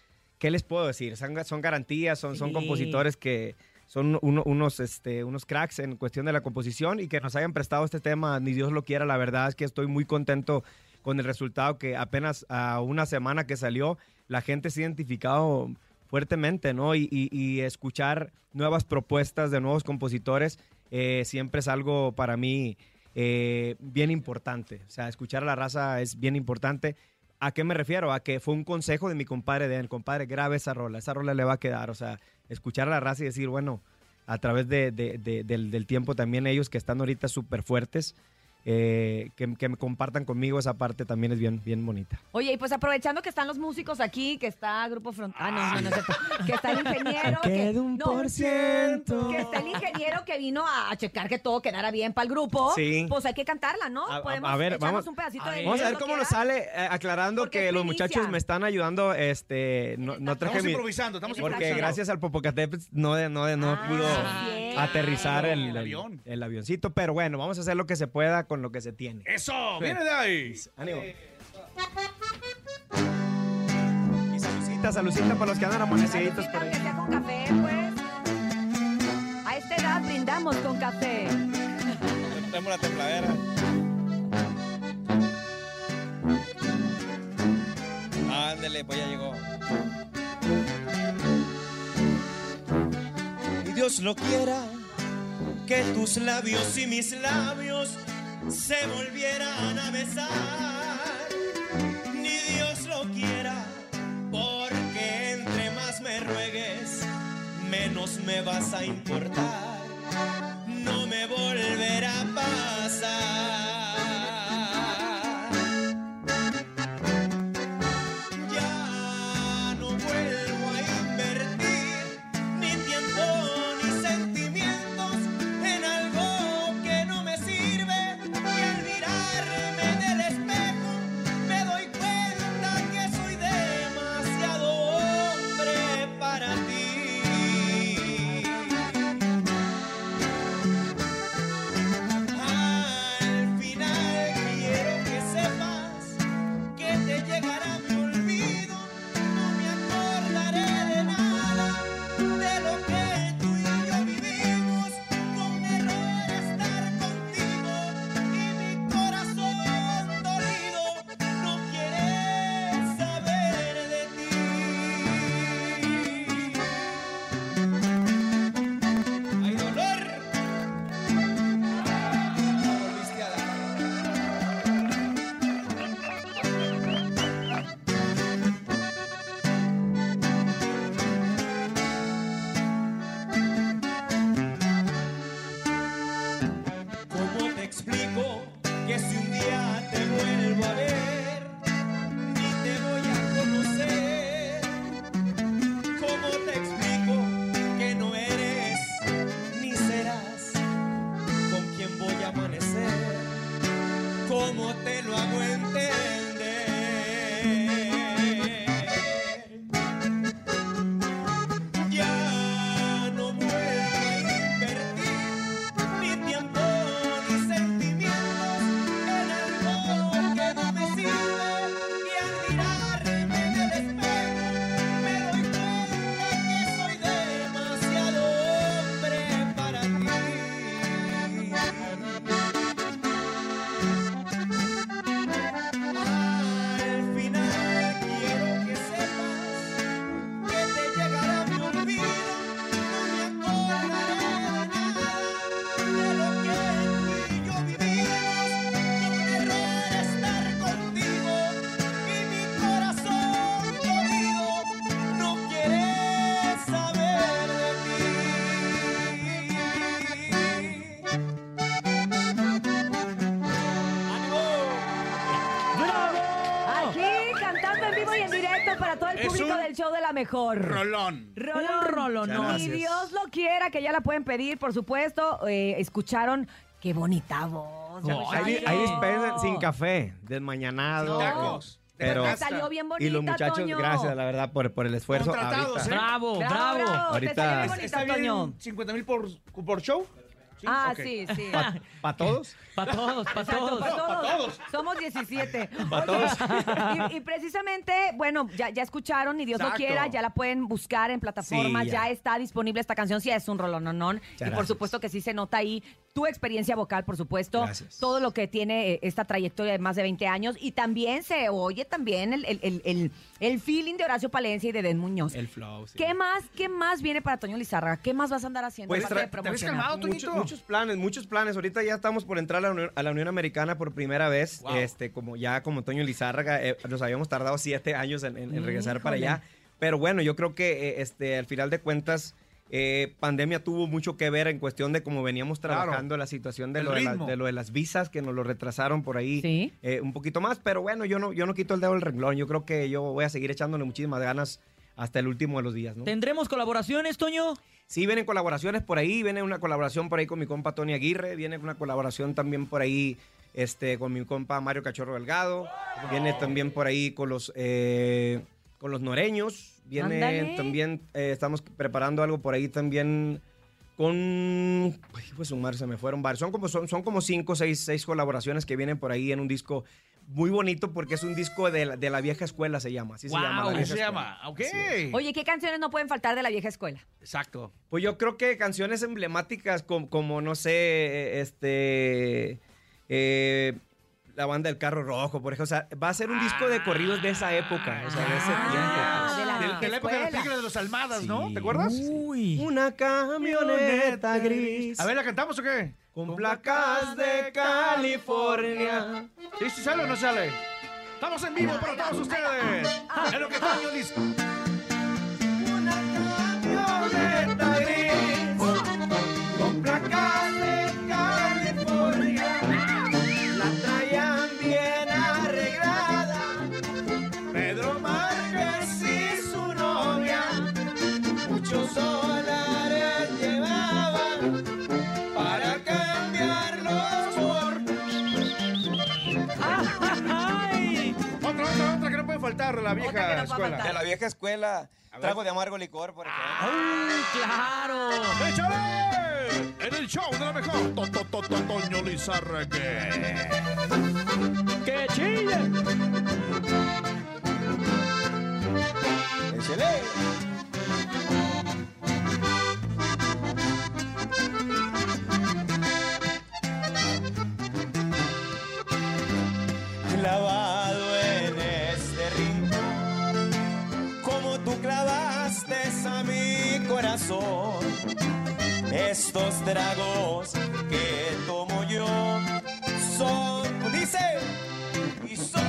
¿qué les puedo decir? Son, son garantías, son, son Sí. compositores que son uno- unos, este, unos cracks en cuestión de la composición y que nos hayan prestado este tema, ni Dios lo quiera, la verdad es que estoy muy contento con el resultado que apenas a una semana que salió, la gente se ha identificado fuertemente, ¿no? Y, y- y escuchar nuevas propuestas de nuevos compositores eh, siempre es algo para mí eh, bien importante. O sea, escuchar a la raza es bien importante. ¿A qué me refiero? A que fue un consejo de mi compadre de compadre, grave esa rola, esa rola le va a quedar, o sea, escuchar a la raza y decir, bueno, a través de, de- de- del, del tiempo también ellos que están ahorita súper fuertes, eh, que, que me compartan conmigo esa parte también es bien, bien bonita. Oye, y pues aprovechando que están los músicos aquí, que está Grupo Frontal, ah, no, no, no, es cierto. que está el ingeniero, que, Queda un no, por ciento. que está el ingeniero que vino a checar que todo quedara bien para el grupo, Sí. pues hay que cantarla, ¿no? A- a- Podemos a ver, echarnos vamos- un pedacito de Vamos a ver cómo nos sale, eh, aclarando Porque que los muchachos me están ayudando, este, no, no traje Estamos mi- improvisando, estamos Porque improvisando. gracias al Popocatépetl no, de- no, de- no pudo cierto. aterrizar el, El el- avión. el avioncito, pero bueno, vamos a hacer lo que se pueda con lo que se tiene. ¡Eso! ¡Viene de ahí! Ánimo. Y salucita, salucita para los que andan amaneciditos por ahí. Que sea con café, pues. A esta edad brindamos con café. Tenemos la templadera. Ándele, pues ya llegó. Y Dios lo quiera, que tus labios y mis labios se volvieran a besar. Ni Dios lo quiera, porque entre más me ruegues, menos me vas a importar. No me volverá a pasar. La mejor. Rolón. Rolón. Un rolonón. Y Dios lo quiera, que ya la pueden pedir, por supuesto. Eh, escucharon qué bonita voz. Ahí, ahí dispensan sin café, desmañanado. Sin tacos. Pero, salió bien y los bonita, muchachos, Toño. gracias, la verdad, por, por el esfuerzo. Ahorita- ¿eh? Bravo, Bravo, bravo. bravo. Te Ahorita- salió bien bonita, ¿Está bien Toño. 50 mil por, por show? Ah, Ok. sí, sí. ¿Para (laughs) todos? Para todos, para todos. pa' todos. Pa' todos. Somos 17. (laughs) Pa' Oye, todos. Y, y precisamente, bueno, ya, ya escucharon y Dios lo Exacto. quiera, ya la pueden buscar en plataformas, Sí, ya. ya. está disponible esta canción, sí es un rolononón. Y por supuesto que sí se nota ahí tu experiencia vocal, por supuesto, Gracias. todo lo que tiene eh, esta trayectoria de más de 20 años y también se oye también el, el- el- el- el feeling de Horacio Palencia y de Den Muñoz. El flow, sí. ¿Qué más, qué más viene para Toño Lizárraga? ¿Qué más vas a andar haciendo? Pues de tra- promocionar? muchos, muchos planes, muchos planes. Ahorita ya estamos por entrar a la Unión, a la Unión Americana por primera vez. Wow. Este, como ya como Toño Lizárraga, eh, nos habíamos tardado siete años en, en- en regresar para Híjole. allá. Pero bueno, yo creo que eh, este, al final de cuentas, eh, pandemia tuvo mucho que ver en cuestión de cómo veníamos Claro. trabajando la situación de lo de, la- de lo de las visas, que nos lo retrasaron por ahí Sí. eh, un poquito más. Pero bueno, yo no, yo no quito el dedo del renglón. Yo creo que yo voy a seguir echándole muchísimas ganas hasta el último de los días, ¿no? ¿Tendremos colaboraciones, Toño? Sí, vienen colaboraciones por ahí, viene una colaboración por ahí con mi compa Tony Aguirre, viene una colaboración también por ahí este, con mi compa Mario Cachorro Delgado, viene también por ahí con los, eh, con los noreños, viene Ándale. también, eh, estamos preparando algo por ahí también con, ay, pues sumar, se me fueron varios, son como, son, son como cinco seis, seis colaboraciones que vienen por ahí en un disco muy bonito porque es un disco de la, de la vieja escuela, se llama, así se llama. la Wow, vieja se escuela. llama. Ok. Oye, ¿qué canciones no pueden faltar de la vieja escuela? Exacto. Pues yo creo que canciones emblemáticas como, como no sé, este, eh, la banda del carro rojo, por ejemplo, o sea, va a ser un disco de corridos de esa época, o sea, de ese Ah, tiempo. de la De, de la época de los Almadas, ¿no? ¿Te acuerdas? Uy. Una camioneta gris A ver, ¿la cantamos o qué? Con placas de California. ¿Sí, sí sale o no sale? Estamos en vivo para todos ustedes. Es lo que Toño dice. La vieja escuela. De la vieja escuela, trago de amargo licor, por ejemplo. ¡Ay, claro! ¡Échale! En el show de la mejor. To, to, to, to, Toño. ¡Que chille! Échale. Corazón, estos tragos que tomo yo son, dice, y son.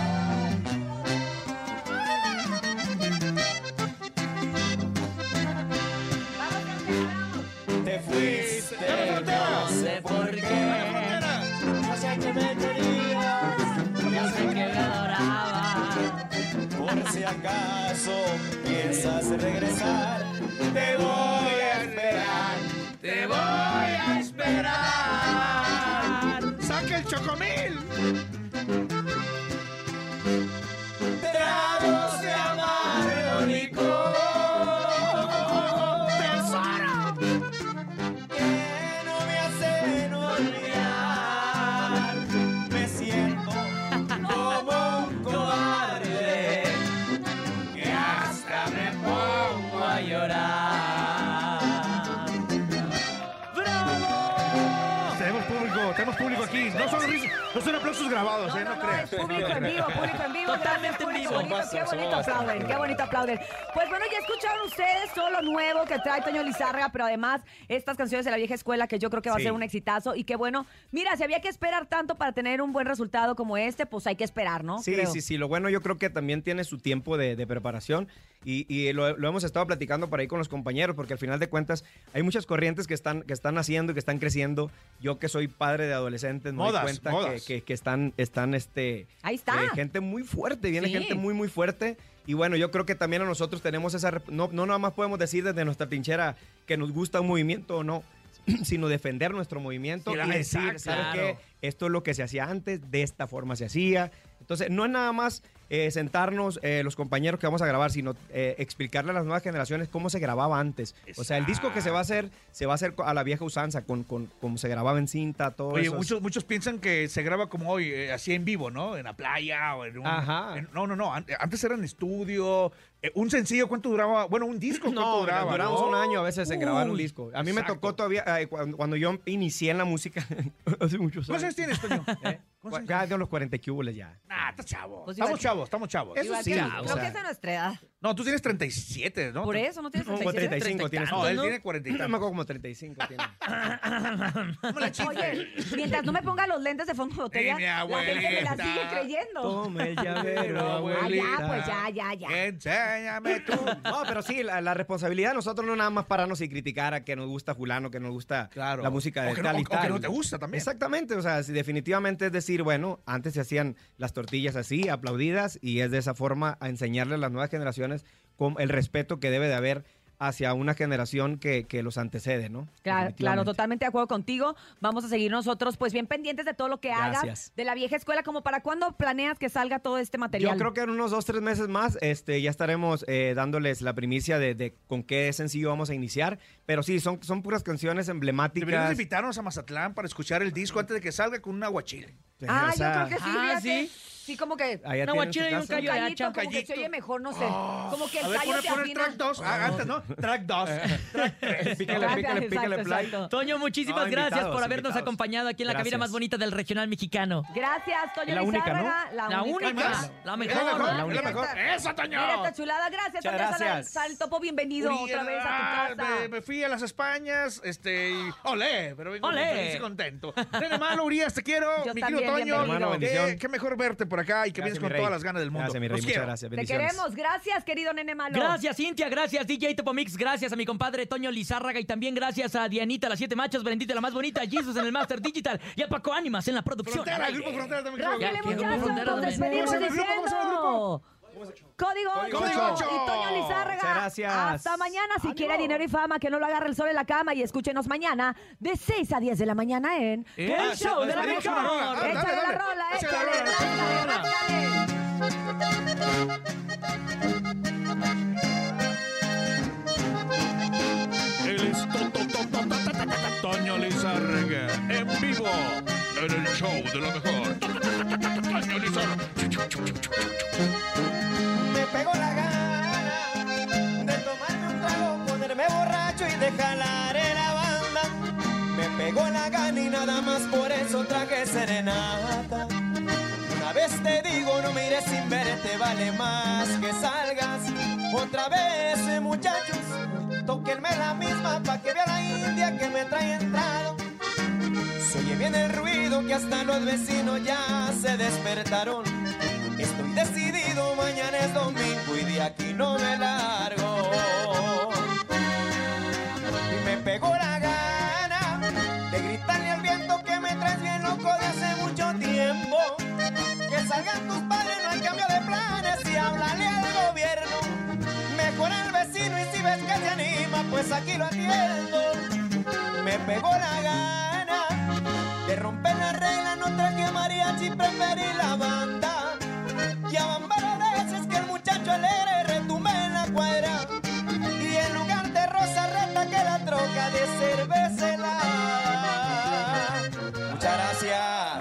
Te fuiste, no sé por qué. No sé qué me querías, Yo sé que me adoraba. por si acaso piensas regresar, te voy a esperar, te voy a esperar. ¡Saca el chocomil! No aplausos grabados, ¿eh? No, es creas. público en vivo, público en vivo. Totalmente en vivo. Qué bonito aplauden, qué bonito aplauden. Pues bueno, ya escucharon ustedes todo lo nuevo que trae Toño Lizárraga, pero además estas canciones de la vieja escuela que yo creo que va a Sí. ser un exitazo y que bueno, mira, si había que esperar tanto para tener un buen resultado como este, pues hay que esperar, ¿no? Sí, Creo. sí, sí. Lo bueno yo creo que también tiene su tiempo de, de preparación y, y lo, lo hemos estado platicando por ahí con los compañeros porque al final de cuentas hay muchas corrientes que están, que están naciendo y que están creciendo. Yo que soy padre de adolescentes me doy cuenta modas. Que, que- que están, están este, Ahí está. eh, gente muy fuerte, viene Sí. gente muy, muy fuerte. Y bueno, yo creo que también a nosotros tenemos esa... No, no nada más podemos decir desde nuestra trinchera que nos gusta un movimiento o no, (clears throat) sino defender nuestro movimiento Sí, y decir, exacto. ¿sabes Claro. qué? Esto es lo que se hacía antes, de esta forma se hacía. Entonces, no es nada más eh, sentarnos eh, los compañeros que vamos a grabar, sino eh, explicarle a las nuevas generaciones cómo se grababa antes. O sea, el disco que se va a hacer, se va a hacer a la vieja usanza, con, con como se grababa en cinta, todo Oye, eso. muchos, muchos piensan que se graba como hoy, eh, así en vivo, ¿no? En la playa o en un... Ajá. en- no, no, no. an- Antes era en estudio, ¿Un sencillo cuánto duraba? Bueno, un disco cuánto No, duraba. duramos ¿no? un año a veces en grabar un Uy, disco. A mí me exacto. tocó todavía, eh, cuando, cuando yo inicié en la música, (laughs) hace muchos ¿Cuántos años tienes, Toño? (laughs) ¿Eh? Ya de los 40 cúbules ya. Ah, estás chavo. Pues estamos chavos, estamos chavos. Eso sí, que- o creo sea- que es de nuestra edad. No, tú tienes 37, ¿no? Por eso, ¿no tienes Como 37? 35 tienes. No, él tiene 40 y No me tantos. acuerdo como 35 tiene. (laughs) Oye, mientras no me ponga los lentes de fondo de botella, mi la gente me la abuelita. sigue creyendo. Tome el (laughs) llavero, Ah, abuelita. ya, pues ya, ya, ya. Enséñame tú. (laughs) No, pero sí, la, la responsabilidad de nosotros no nada más pararnos y criticar a que nos gusta fulano, que nos gusta Claro. la música de O que no- tal y o- o que tal. no te gusta también. Exactamente, o sea, si definitivamente es decir, bueno, antes se hacían las tortillas así, aplaudidas, y es de esa forma a enseñarle a las nuevas generaciones con el respeto que debe de haber hacia una generación que, que los antecede, ¿no? Claro, claro, totalmente de acuerdo contigo. Vamos a seguir nosotros, pues bien pendientes de todo lo que hagas Gracias. de la vieja escuela. Como para cuándo planeas que salga todo este material? Yo creo que en unos dos, tres meses más este, ya estaremos eh, dándoles la primicia de, de con qué sencillo vamos a iniciar. Pero sí, son, son puras canciones Deberíamos emblemáticas. invitarnos a Mazatlán para escuchar el disco antes de que salga con un aguachile. Ah, O sea, yo creo que sí, Ah, fíjate. ¿sí? Sí, como que Allá Una tienen guachila su y un casa. callo de callito, hacha. como que se oye mejor, no sé. como que el A ver, callo pone, te pone el afina. track 2. antes, ¿no? Track 2. (laughs) Track 3. (laughs) Pícale, Gracias, pícale, pícale exacto, play. exacto. Toño, muchísimas No, gracias invitados, por habernos invitados. acompañado aquí en la cabina Gracias. más bonita del regional mexicano. Gracias, Toño Es la única, Lizárraga, La, única, más? la Es mejor. la mejor, la es única. mejor. ¡Eso, Toño! Mira esta chulada. Gracias, Muchas Toño gracias. Sal Topo. Bienvenido Uri, otra vez ah, a tu casa. Me, fui a las Españas, este, y olé, pero vengo Olé. muy feliz y contento. Nene malo, Urias, te quiero. Yo mi también, querido Toño, bienvenido. Hermano, qué, bendición. qué mejor verte por acá y que Gracias, vienes con rey. todas las ganas del mundo. Gracias, mi rey. Los Muchas quiero. gracias. Te queremos. Gracias, querido nene malo. Gracias, Cintia. Gracias, DJ Topomix. Gracias a mi compadre Toño Lizárraga. Y también gracias a Dianita, las siete machos, Brendita, la más bonita, Jesus en el Master Digital y a Paco Ánimas en la producción. Frontera, el grupo aire. Frontera también. Rápile, Ya, ¿qué grupo muchachos. Nos despedimos ¿Cómo se llama el grupo? ¿Cómo se llama el diciendo. Código 8. Y Toño Lizárraga. Gracias. Hasta mañana. Si ¡Ánimo! quiere dinero y fama, que no lo agarre el sol en la cama y escúchenos mañana de 6 a 10 de la mañana en ¿Eh? El Show de la Mejor. Échale la rola, échale la Él es Toño Lizárraga en vivo en el show de la mejor. Toño Lizárraga. Me pegó la gana de tomarme un trago, ponerme borracho y de jalar la banda. Me pegó la gana y nada más por eso traje serenata. Una vez te digo, no mires sin verte, vale más que salgas. Otra vez, muchachos, tóquenme la misma pa' que vea la india que me trae entrado. Se oye bien el ruido que hasta los vecinos ya se despertaron. Estoy decidido, mañana es domingo y de aquí no me largo. Y me pegó la gana de gritarle al viento que me traes bien loco de hace mucho tiempo. Que salgan tus padres, no hay cambio de planes y háblale al gobierno. Mejor al vecino y si ves que se anima, pues aquí lo atiendo. Me pegó la gana de romper la regla, no traje mariachi, preferí la banda. Ya van varias veces que el muchacho alegre retumbe en la cuadra. Y en lugar de rosa reta que la troca de cerveza. Muchas gracias.